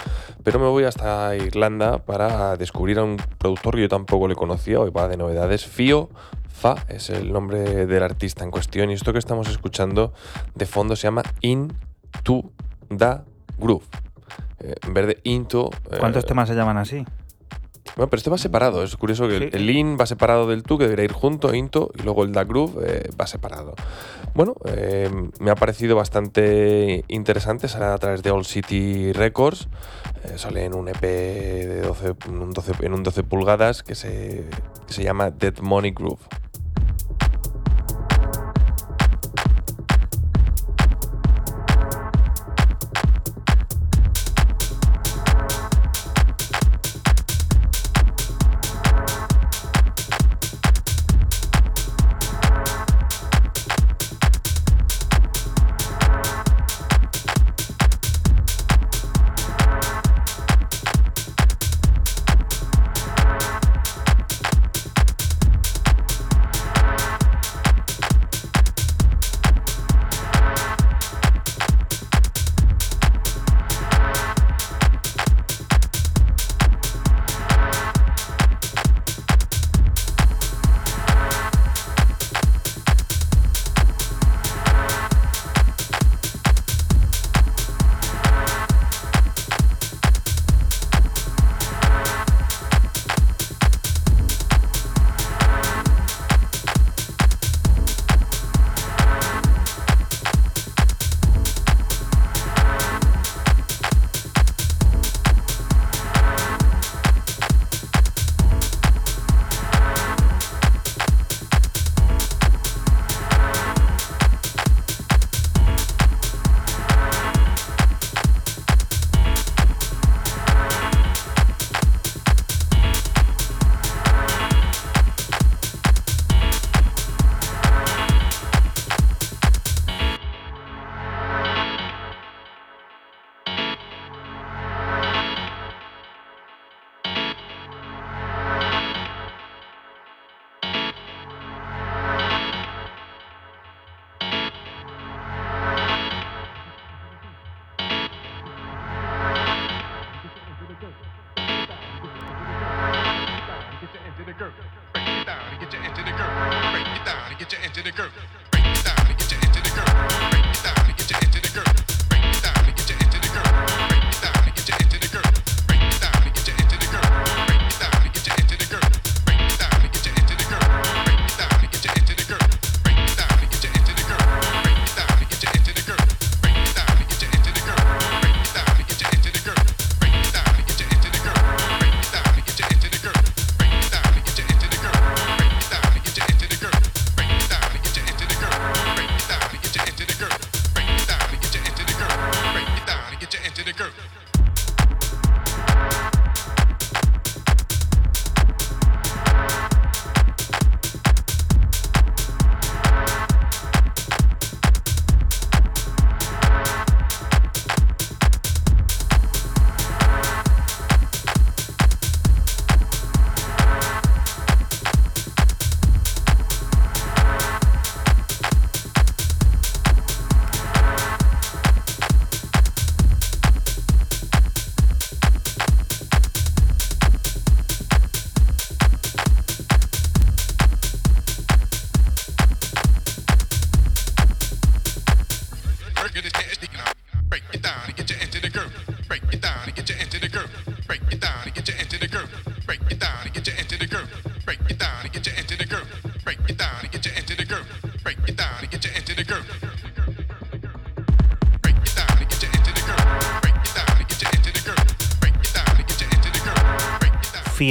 pero me voy hasta Irlanda para descubrir a un productor que yo tampoco le conocía, hoy va de novedades, Fio Fa es el nombre del artista en cuestión, y esto que estamos escuchando de fondo se llama Into the Groove. Eh, en vez de Into... eh, ¿Cuántos temas se llaman así? Bueno, pero este va separado. Es curioso que el- Sí. el in va separado del tu, que debería ir junto, into, y luego el da groove eh, va separado. Bueno, eh, me ha parecido bastante interesante. Sale a través de All City Records. Eh, sale en un EP de 12, en, un 12, en un 12 pulgadas que se, que se llama Dead Money Groove.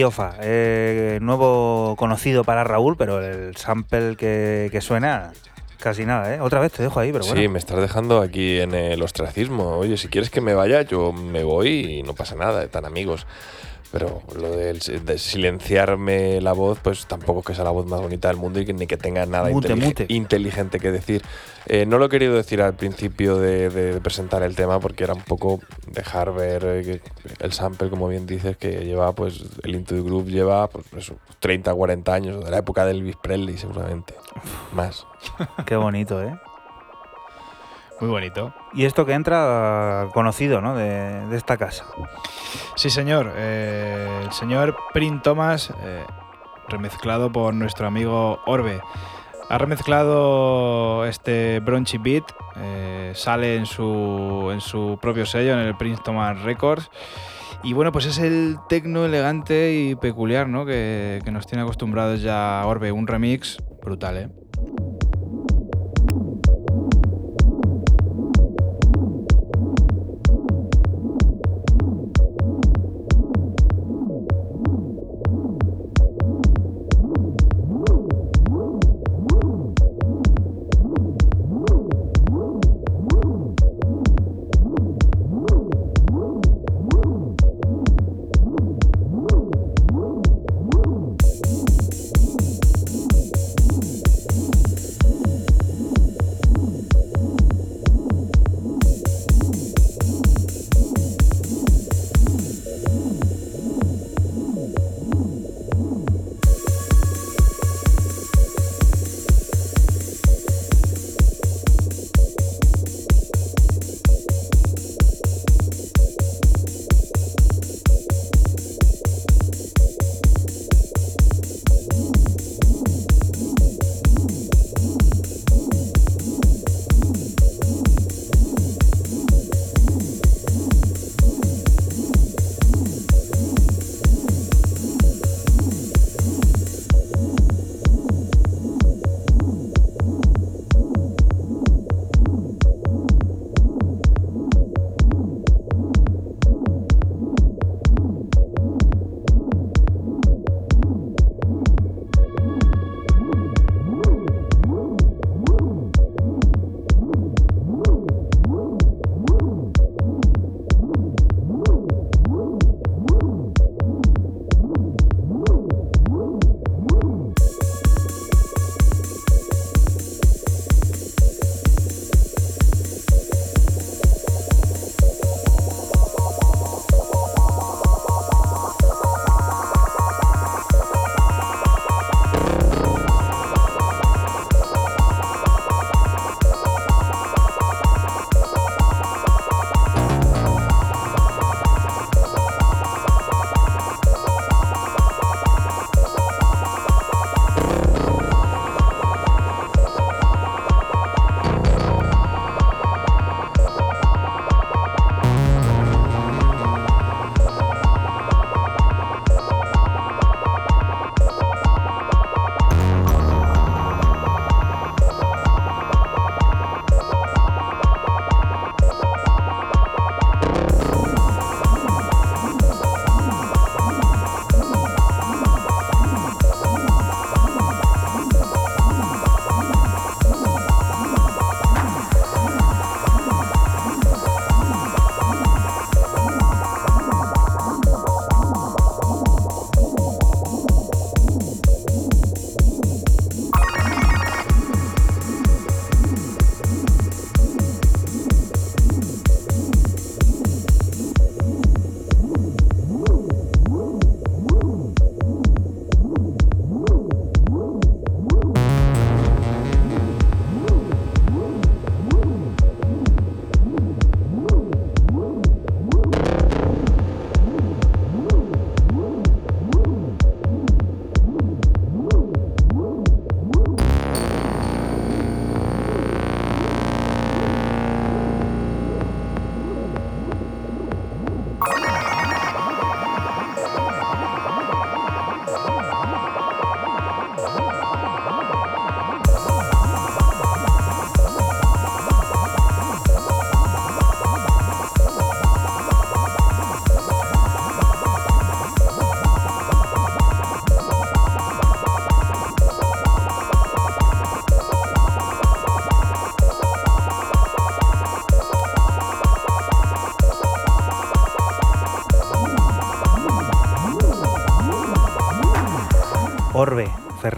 Fiofa, eh, nuevo conocido para Raúl, pero el sample que, que suena, casi nada, ¿eh? Otra vez te dejo ahí, pero bueno. Sí, me estás dejando aquí en el ostracismo. Oye, si quieres que me vaya, yo me voy y no pasa nada, tan amigos. Pero lo del- de, silenciarme la voz, pues tampoco es que sea la voz más bonita del mundo y que ni que tenga nada Mute, intelig- mute. inteligente que decir. Eh, no lo he querido decir al principio de, de presentar el tema porque era un poco dejar ver eh, el sample, como bien dices, que lleva, pues el Into the Groove lleva pues, eso, 30, 40 años, de la época de Elvis Presley seguramente. Más. Qué bonito, ¿eh? Muy bonito. Y esto que entra, conocido, ¿no? De, de esta casa. Sí, señor. eh, el señor Prin Thomas, eh, remezclado por nuestro amigo Orbe. Ha remezclado este Bronchy Beat, eh, sale en su, en su propio sello, en el Prince Thomas Records. Y bueno, pues es el tecno elegante y peculiar, ¿no? Que, que nos tiene acostumbrados ya Orbe. Un remix brutal, ¿eh?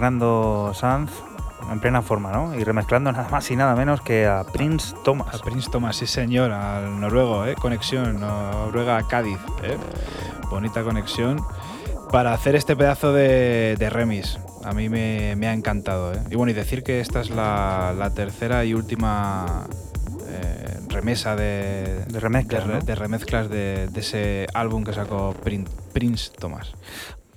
Fernando Sanz en plena forma, ¿no? Y remezclando nada más y nada menos que a Prince Thomas. A Prince Thomas, sí señor, al noruego, ¿eh? Conexión Noruega-Cádiz, ¿eh? Bonita conexión para hacer este pedazo de, de remix. A mí me, me ha encantado, ¿eh? Y bueno, y decir que esta es la, la tercera y última eh, remesa de, De remezclas, de, ¿no? de remezclas de, de ese álbum que sacó Prin- Prince Thomas.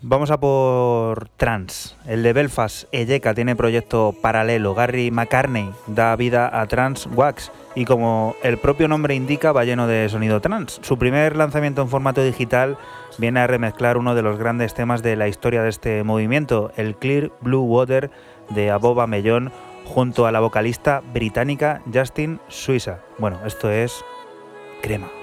Vamos a por Trans. El de Belfast, Ejeka, tiene proyecto paralelo. Gary McCartney da vida a Trans Wax y como el propio nombre indica, va lleno de sonido trans. Su primer lanzamiento en formato digital viene a remezclar uno de los grandes temas de la historia de este movimiento, el Clear Blue Water de Aboba Mellón, junto a la vocalista británica Justin Suiza. Bueno, esto es crema.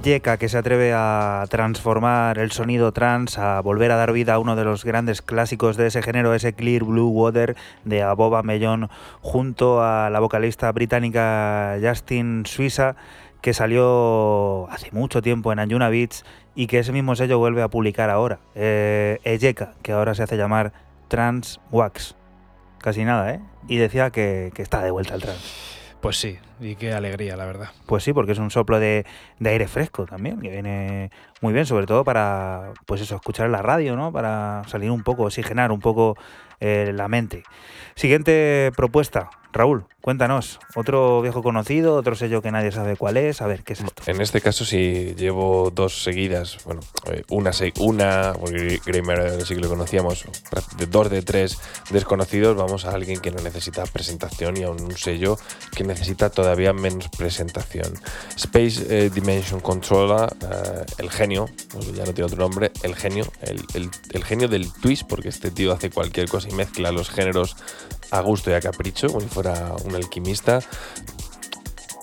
Ejeka, que se atreve a transformar el sonido trans, a volver a dar vida a uno de los grandes clásicos de ese género, ese Clear Blue Water de Aboba Mellón, junto a la vocalista británica Justin Suiza, que salió hace mucho tiempo en Anjuna Beats y que ese mismo sello vuelve a publicar ahora. Eh, que ahora se hace llamar Trans Wax. Casi nada, ¿eh? Y decía que, que está de vuelta el trans. Pues sí, y qué alegría, la verdad. Pues sí, porque es un soplo de, aire fresco también, que viene muy bien, sobre todo para, pues eso, escuchar la radio, ¿no? Para salir un poco, oxigenar un poco eh, la mente. Siguiente propuesta, Raúl, cuéntanos. Otro viejo conocido, otro sello que nadie sabe cuál es. A ver, ¿qué es esto? En este caso sí llevo dos seguidas, bueno, eh, una, una porque Kramer sí que lo conocíamos, dos de tres desconocidos, vamos a alguien que no necesita presentación y a un sello que necesita todavía menos presentación. Space eh, Dimension Controller, eh, el genio, bueno, ya no tiene otro nombre, el genio, el- el genio del twist, porque este tío hace cualquier cosa y mezcla los géneros a gusto y a capricho, como si fuera un alquimista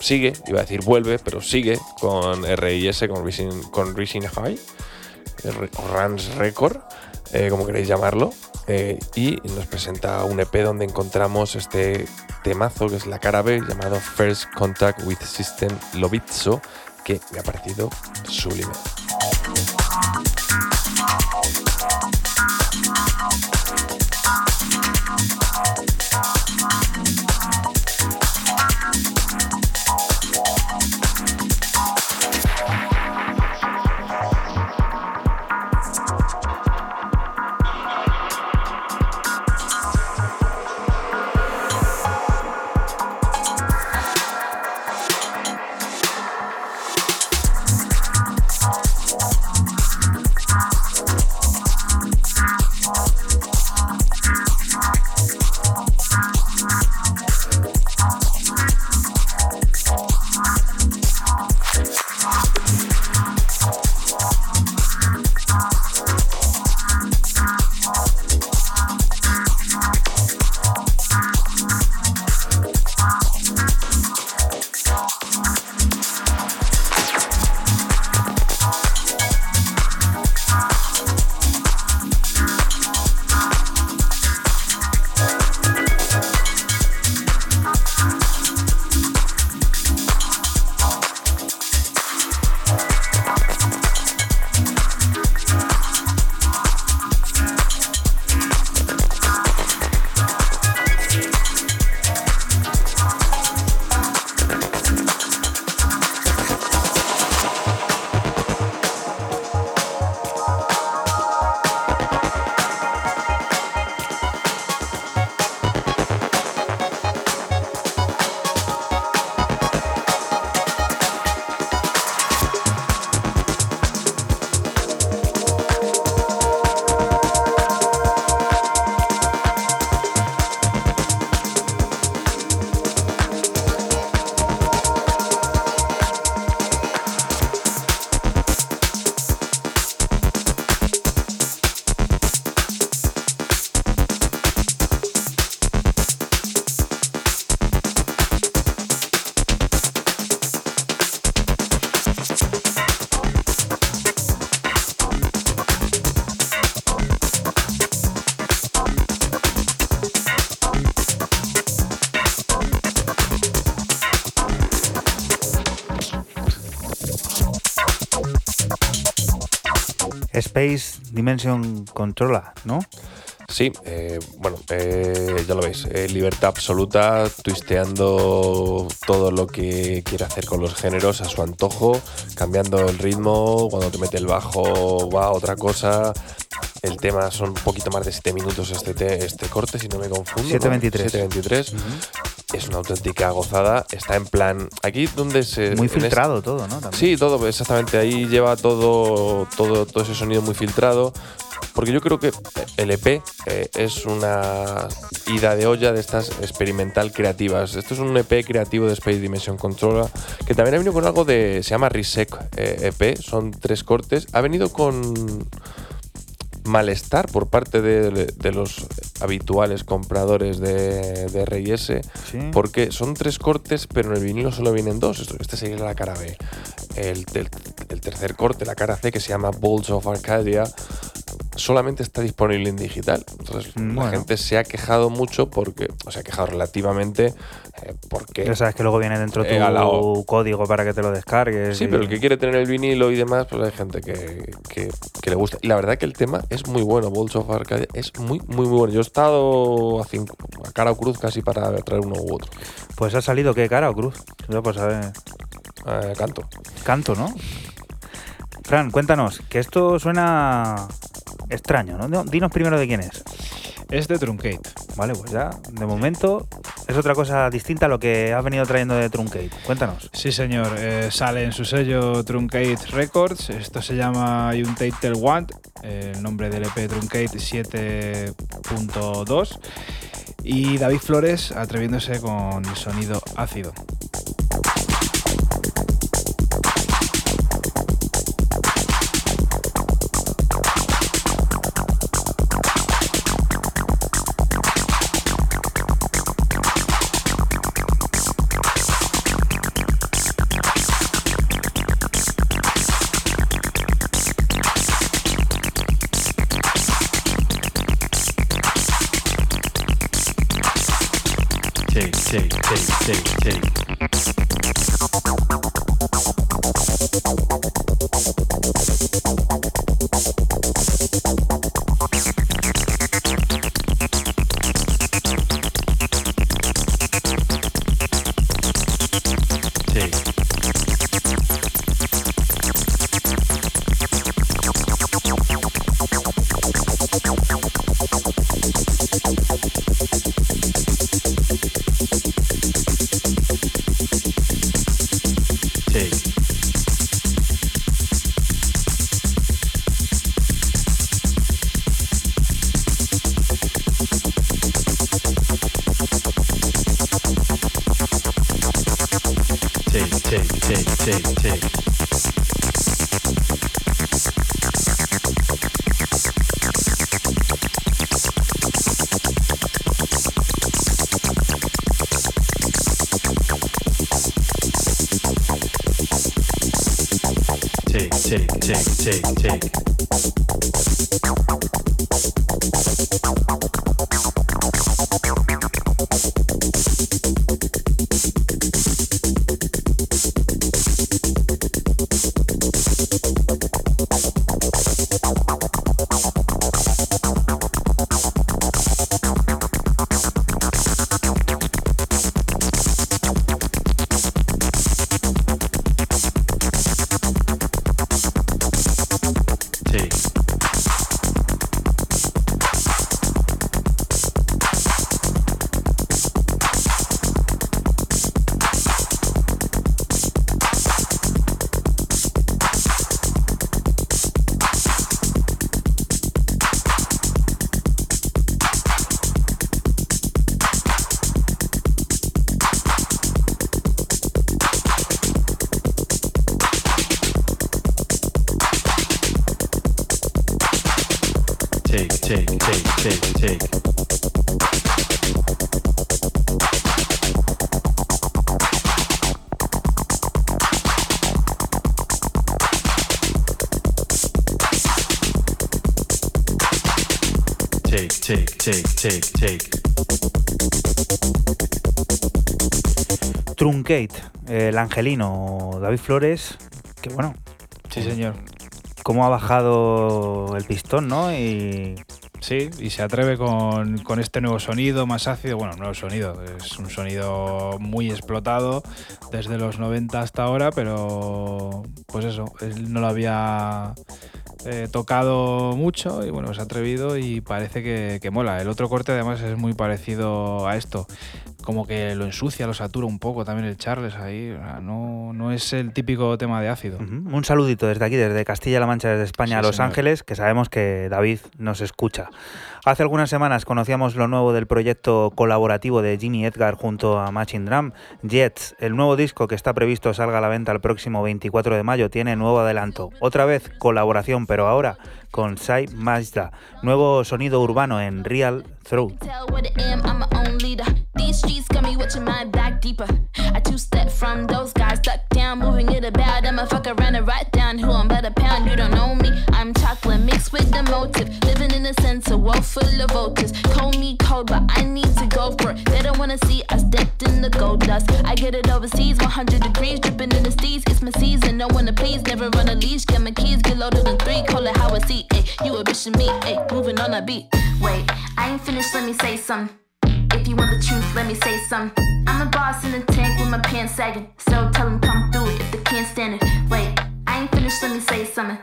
sigue, iba a decir vuelve, pero sigue con RIS, con Rising, con Rising High, o Rans Record, eh, como queréis llamarlo, eh, y nos presenta un EP donde encontramos este temazo que es la cara B llamado First Contact with System Lovitzo, que me ha parecido sublime. Dimension Controller, ¿no? Sí, eh, bueno, eh, ya lo veis, eh, libertad absoluta, twisteando todo lo que quiere hacer con los géneros a su antojo, cambiando el ritmo, cuando te mete el bajo va a otra cosa. El tema son un poquito más de 7 minutos este, te- este corte, si no me confundo. ¿no? 7.23. 7.23. Es una auténtica gozada. Está en plan. Aquí donde se. Muy este- filtrado todo, ¿no? También. Sí, todo, exactamente. Ahí lleva todo, todo, todo ese sonido muy filtrado. Porque yo creo que el EP eh, es una ida de olla de estas experimental creativas. Esto es un EP creativo de Space Dimension Controller que también ha venido con algo de. Se llama Resec eh, EP. Son tres cortes. Ha venido con malestar por parte de, de los habituales compradores de, de RS Sí. porque son tres cortes, pero en el vinilo solo vienen dos. Esto- Este sería la cara B. El, el- el tercer corte, la cara C, que se llama Bolts of Arcadia, solamente está disponible en digital. Entonces la Bueno. gente se ha quejado mucho porque, o se ha quejado relativamente eh, porque... Ya sabes que luego viene dentro tu Eh, O. código para que te lo descargues. Sí, y- pero el que quiere tener el vinilo y demás, pues hay gente que, que- que le gusta. Y la verdad que el tema es muy bueno. Bolts of Arcadia es muy, muy, muy bueno. Yo estado a, cinco- a cara o cruz casi para traer uno u otro. Pues ha salido qué cara o cruz. Yo pues a ver. Eh, canto. Canto, ¿no? Fran, cuéntanos, que esto suena extraño, ¿no? No, Dinos primero de quién es. Es de Truncate. Vale, pues ya, de momento es otra cosa distinta a lo que has venido trayendo de Truncate. Cuéntanos. Sí, señor. eh, sale en su sello Truncate Records. Esto se llama Untated One. eh, el nombre del EP Truncate 7.2. Y David Flores atreviéndose con el sonido ácido. day, day, day, day. Angelino David Flores, que bueno, Sí, señor. cómo ha bajado el pistón, ¿no? Y Sí, y se atreve con, con este nuevo sonido más ácido. Bueno, nuevo sonido, es un sonido muy explotado desde los 90 hasta ahora, pero pues eso, él no lo había eh, tocado mucho y bueno, se ha atrevido y parece que, que mola. El otro corte además es muy parecido a esto. Como que lo ensucia, lo satura un poco también el Charles ahí. Es el típico tema de ácido. Un saludito desde aquí, desde Castilla-La Mancha, desde España Sí, a Los señor. Ángeles, que sabemos que David nos escucha. Hace algunas semanas conocíamos lo nuevo del proyecto colaborativo de Jimmy Edgar junto a Machine Drum. Jets, el nuevo disco que está previsto salga a la venta el próximo 24 de mayo, tiene nuevo adelanto. Otra vez colaboración, pero ahora con Sai Mazda. Nuevo sonido urbano en Real Throat. It chocolate mixed with the motive. Living in the center, world full of voters. Call me cold, but I need to go for it. They don't wanna see us decked in the gold dust. I get it overseas, 100 degrees, dripping in the steez. It's my season, no one to please. Never run a leash, get my keys, get loaded in three. Call it how I see, ayy. You a bitch and me, ayy. Moving on a beat. Wait, I ain't finished, let me say something. If you want the truth, let me say something. I'm a boss in the tank with my pants sagging. So tell them come through it if they can't stand it. Wait, I ain't finished, let me say something.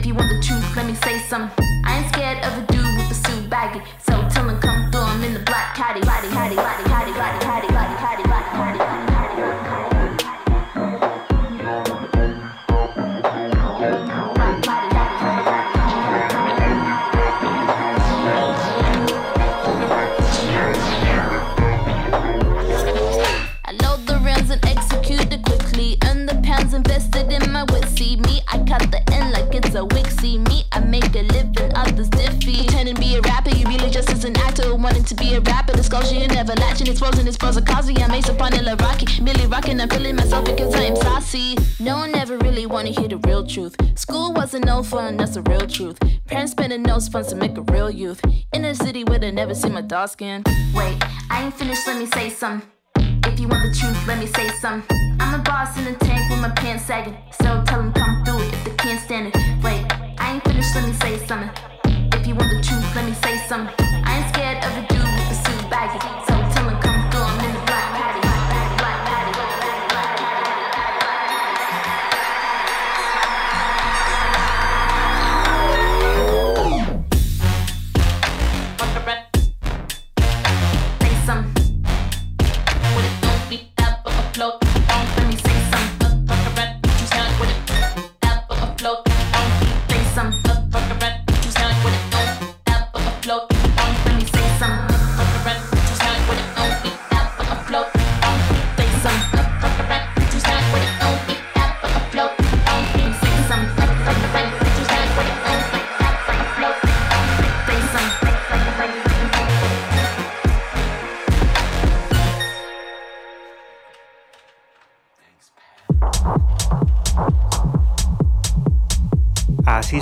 If you want the truth, let me say some. I ain't scared of a dude with a suit baggy. So tell him come through him in the black caddy. Body, body, body, body, body, body, body. See me, I make a living, others diffy. Pretending to be a rapper, you really just as an actor wanting to be a rapper. Disclosure, you never latching, It's frozen, it's frozen, Kazi. I'm ace upon a Rocky. Millie rocking, I'm feeling myself because I am saucy. No one ever really wanna hear the real truth. School wasn't no fun, that's the real truth. Parents spending no funds to make a real youth. In a city where they never see my dark skin. Wait, I ain't finished, let me say something. If you want the truth, let me say something. I'm a boss in the tank with my pants sagging. So tell them come through if they can't stand it. Wait, Ain't finished, let me say something. If you want the truth, let me say something. I ain't scared of a dude with a suit baggy. So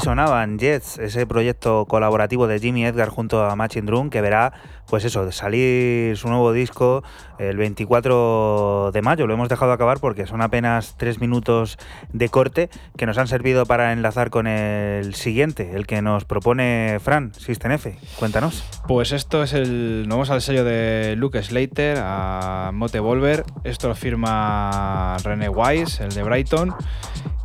sonaban Jets, ese proyecto colaborativo de Jimmy Edgar junto a Machine Drum, que verá, pues eso, salir su nuevo disco el 24 de mayo. Lo hemos dejado acabar porque son apenas tres minutos de corte que nos han servido para enlazar con el siguiente, el que nos propone Fran, System F. Cuéntanos. Pues esto es el. Nos vamos al sello de Luke Slater, a Mote Volver. Esto lo firma René Wise, el de Brighton.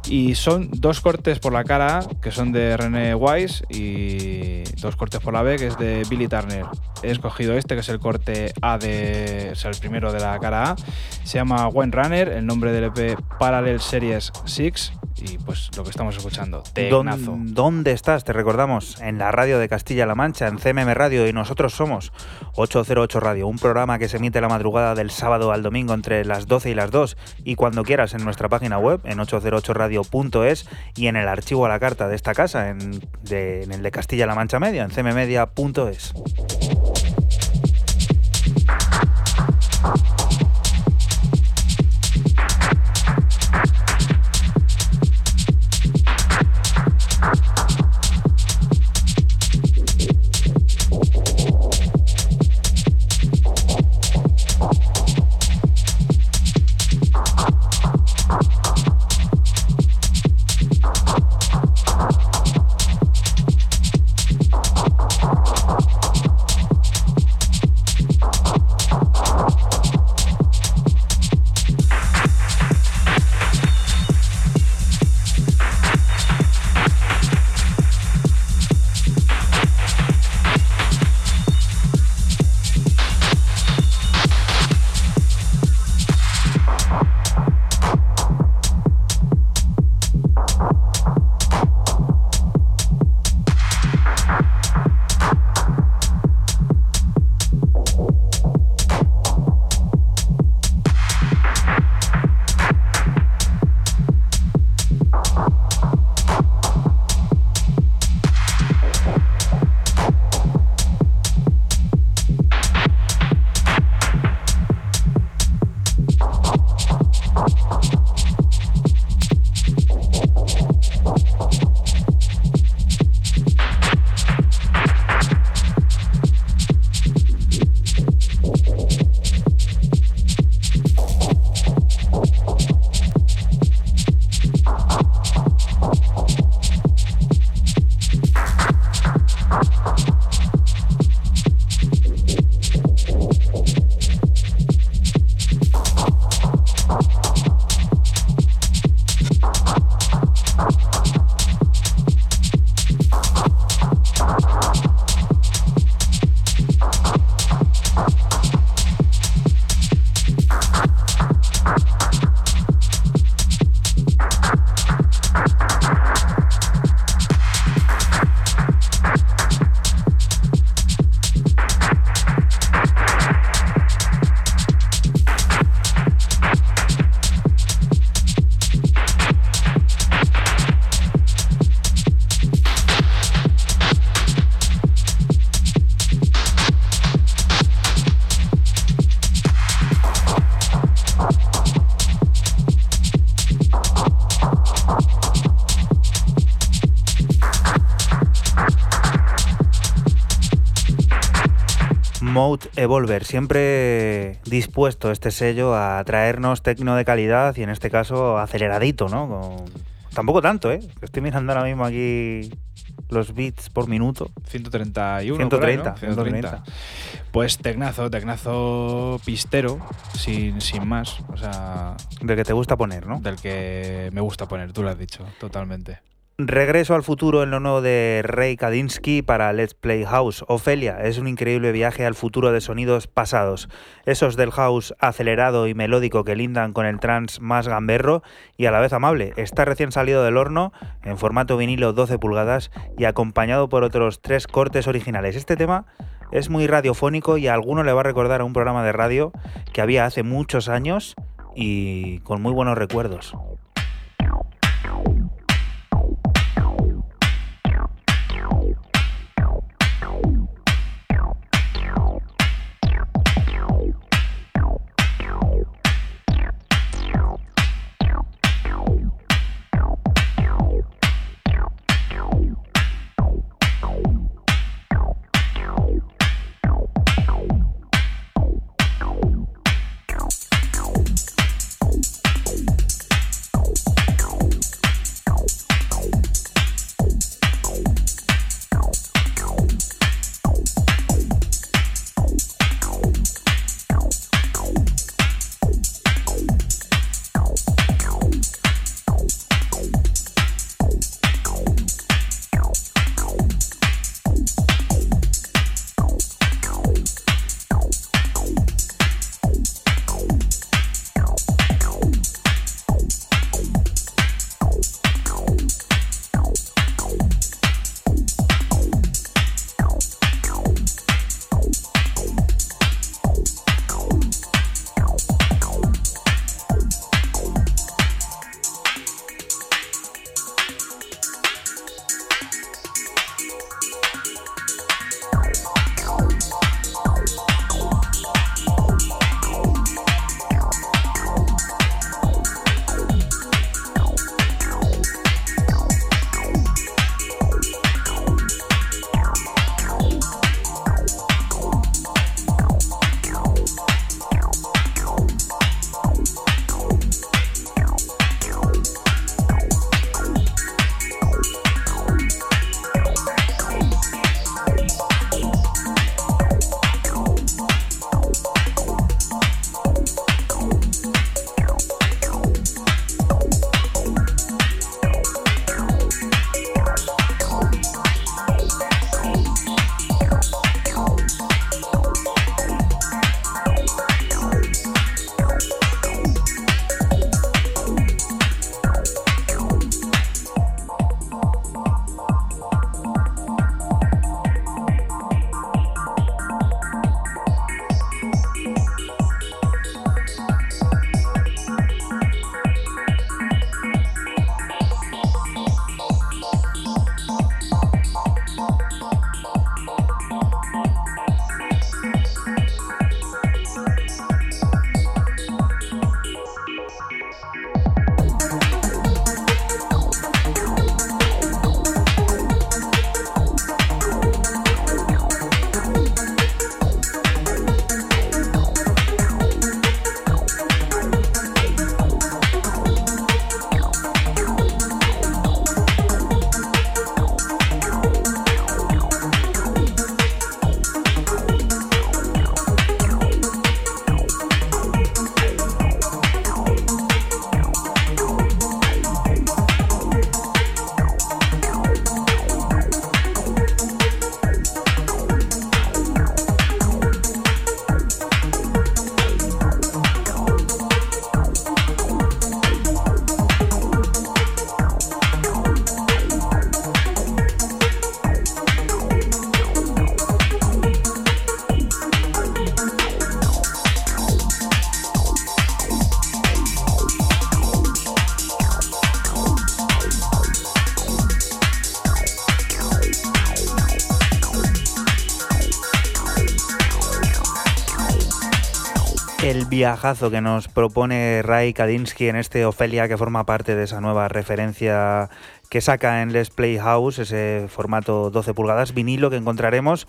Y son dos cortes por la cara A, que son de René Wise, y dos cortes por la B, que es de Billy Turner. He escogido este, que es el corte A de. O sea, el primero de la cara A. Se llama Wine Runner, el nombre del EP Parallel Series 6. Y pues lo que estamos escuchando, tecnazo. ¿Dón- ¿Dónde estás? Te recordamos en la radio de Castilla-La Mancha, en CMM Radio, y nosotros somos 808 Radio, un programa que se emite la madrugada del sábado al domingo entre las 12 y las 2, y cuando quieras en nuestra página web, en 808radio.es, y en el archivo a la carta de esta casa, en, de- en el de Castilla-La Mancha Media, en cmmedia.es. Evolver, siempre dispuesto este sello a traernos tecno de calidad y en este caso aceleradito, ¿no? Con- Tampoco tanto, ¿eh? Estoy mirando ahora mismo aquí los beats por minuto. 131. 130, por ahí, ¿no? 130. Pues tecnazo, tecnazo pistero, sin, sin más. O sea, De que te gusta poner, ¿no? del que me gusta poner, tú lo has dicho, totalmente. Regreso al futuro en lo nuevo de Ray Kadinsky para Let's Play House. Ofelia es un increíble viaje al futuro de sonidos pasados, esos del house acelerado y melódico que lindan con el trance más gamberro y a la vez amable. Está recién salido del horno en formato vinilo 12 pulgadas y acompañado por otros tres cortes originales. Este tema es muy radiofónico y a alguno le va a recordar a un programa de radio que había hace muchos años y con muy buenos recuerdos. Viajazo que nos propone Ray Kadinsky en este Ofelia que forma parte de esa nueva referencia que saca en Let's Play House, ese formato 12 pulgadas vinilo que encontraremos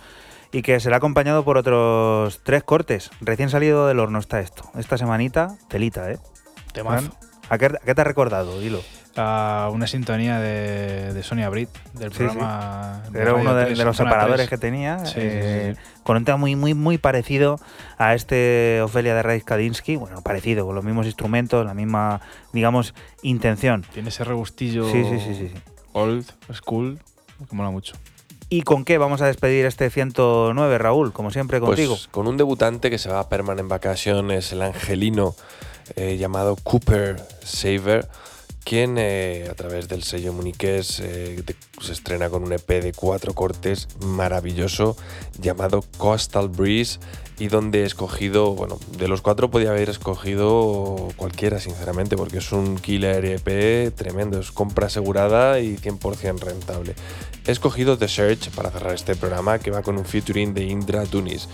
y que será acompañado por otros tres cortes. Recién salido del horno está esto. Esta semanita, telita, ¿eh? Temazo. ¿A qué, a qué te ha recordado? Dilo. a una sintonía de, de Sonia Brit, del Sí, sí. programa. Era uno de, de los separadores que que tenía, Sí, eh, con un tema muy, muy, muy parecido a este Ofelia de Raiz Kadinsky. Bueno, parecido, con los mismos instrumentos, la misma, digamos, intención. Tiene ese regustillo Sí, sí, sí, sí. sí. old school que mola mucho. ¿Y con qué vamos a despedir este 109, Raúl? Como siempre, contigo. Pues con un debutante que se va a Permanent Vacations, el angelino eh, llamado Cooper Saver, quien eh, a través del sello muniqués eh, se estrena con un EP de cuatro cortes maravilloso llamado Coastal Breeze y donde he escogido, bueno, de los cuatro podía haber escogido cualquiera, sinceramente, porque es un killer EP tremendo, es compra asegurada y 100% rentable. He escogido The Search para cerrar este programa, que va con un featuring de Indra Tunis.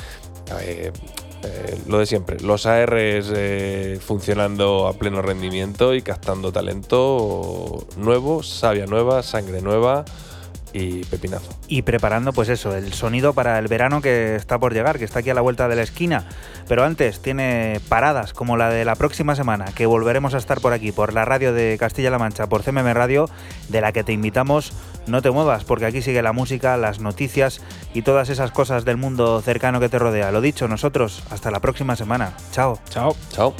Eh, eh, lo de siempre, los ARs eh, funcionando a pleno rendimiento y captando talento nuevo, savia nueva, sangre nueva y pepinazo. y preparando pues eso, el sonido para el verano que está por llegar, que está aquí a la vuelta de la esquina. Pero antes tiene paradas como la de la próxima semana, que volveremos a estar por aquí, por la radio de Castilla-La Mancha, por CMM Radio, de la que te invitamos, no te muevas, porque aquí sigue la música, las noticias y todas esas cosas del mundo cercano que te rodea. Lo dicho, nosotros, hasta la próxima semana. Chao. Chao. Chao.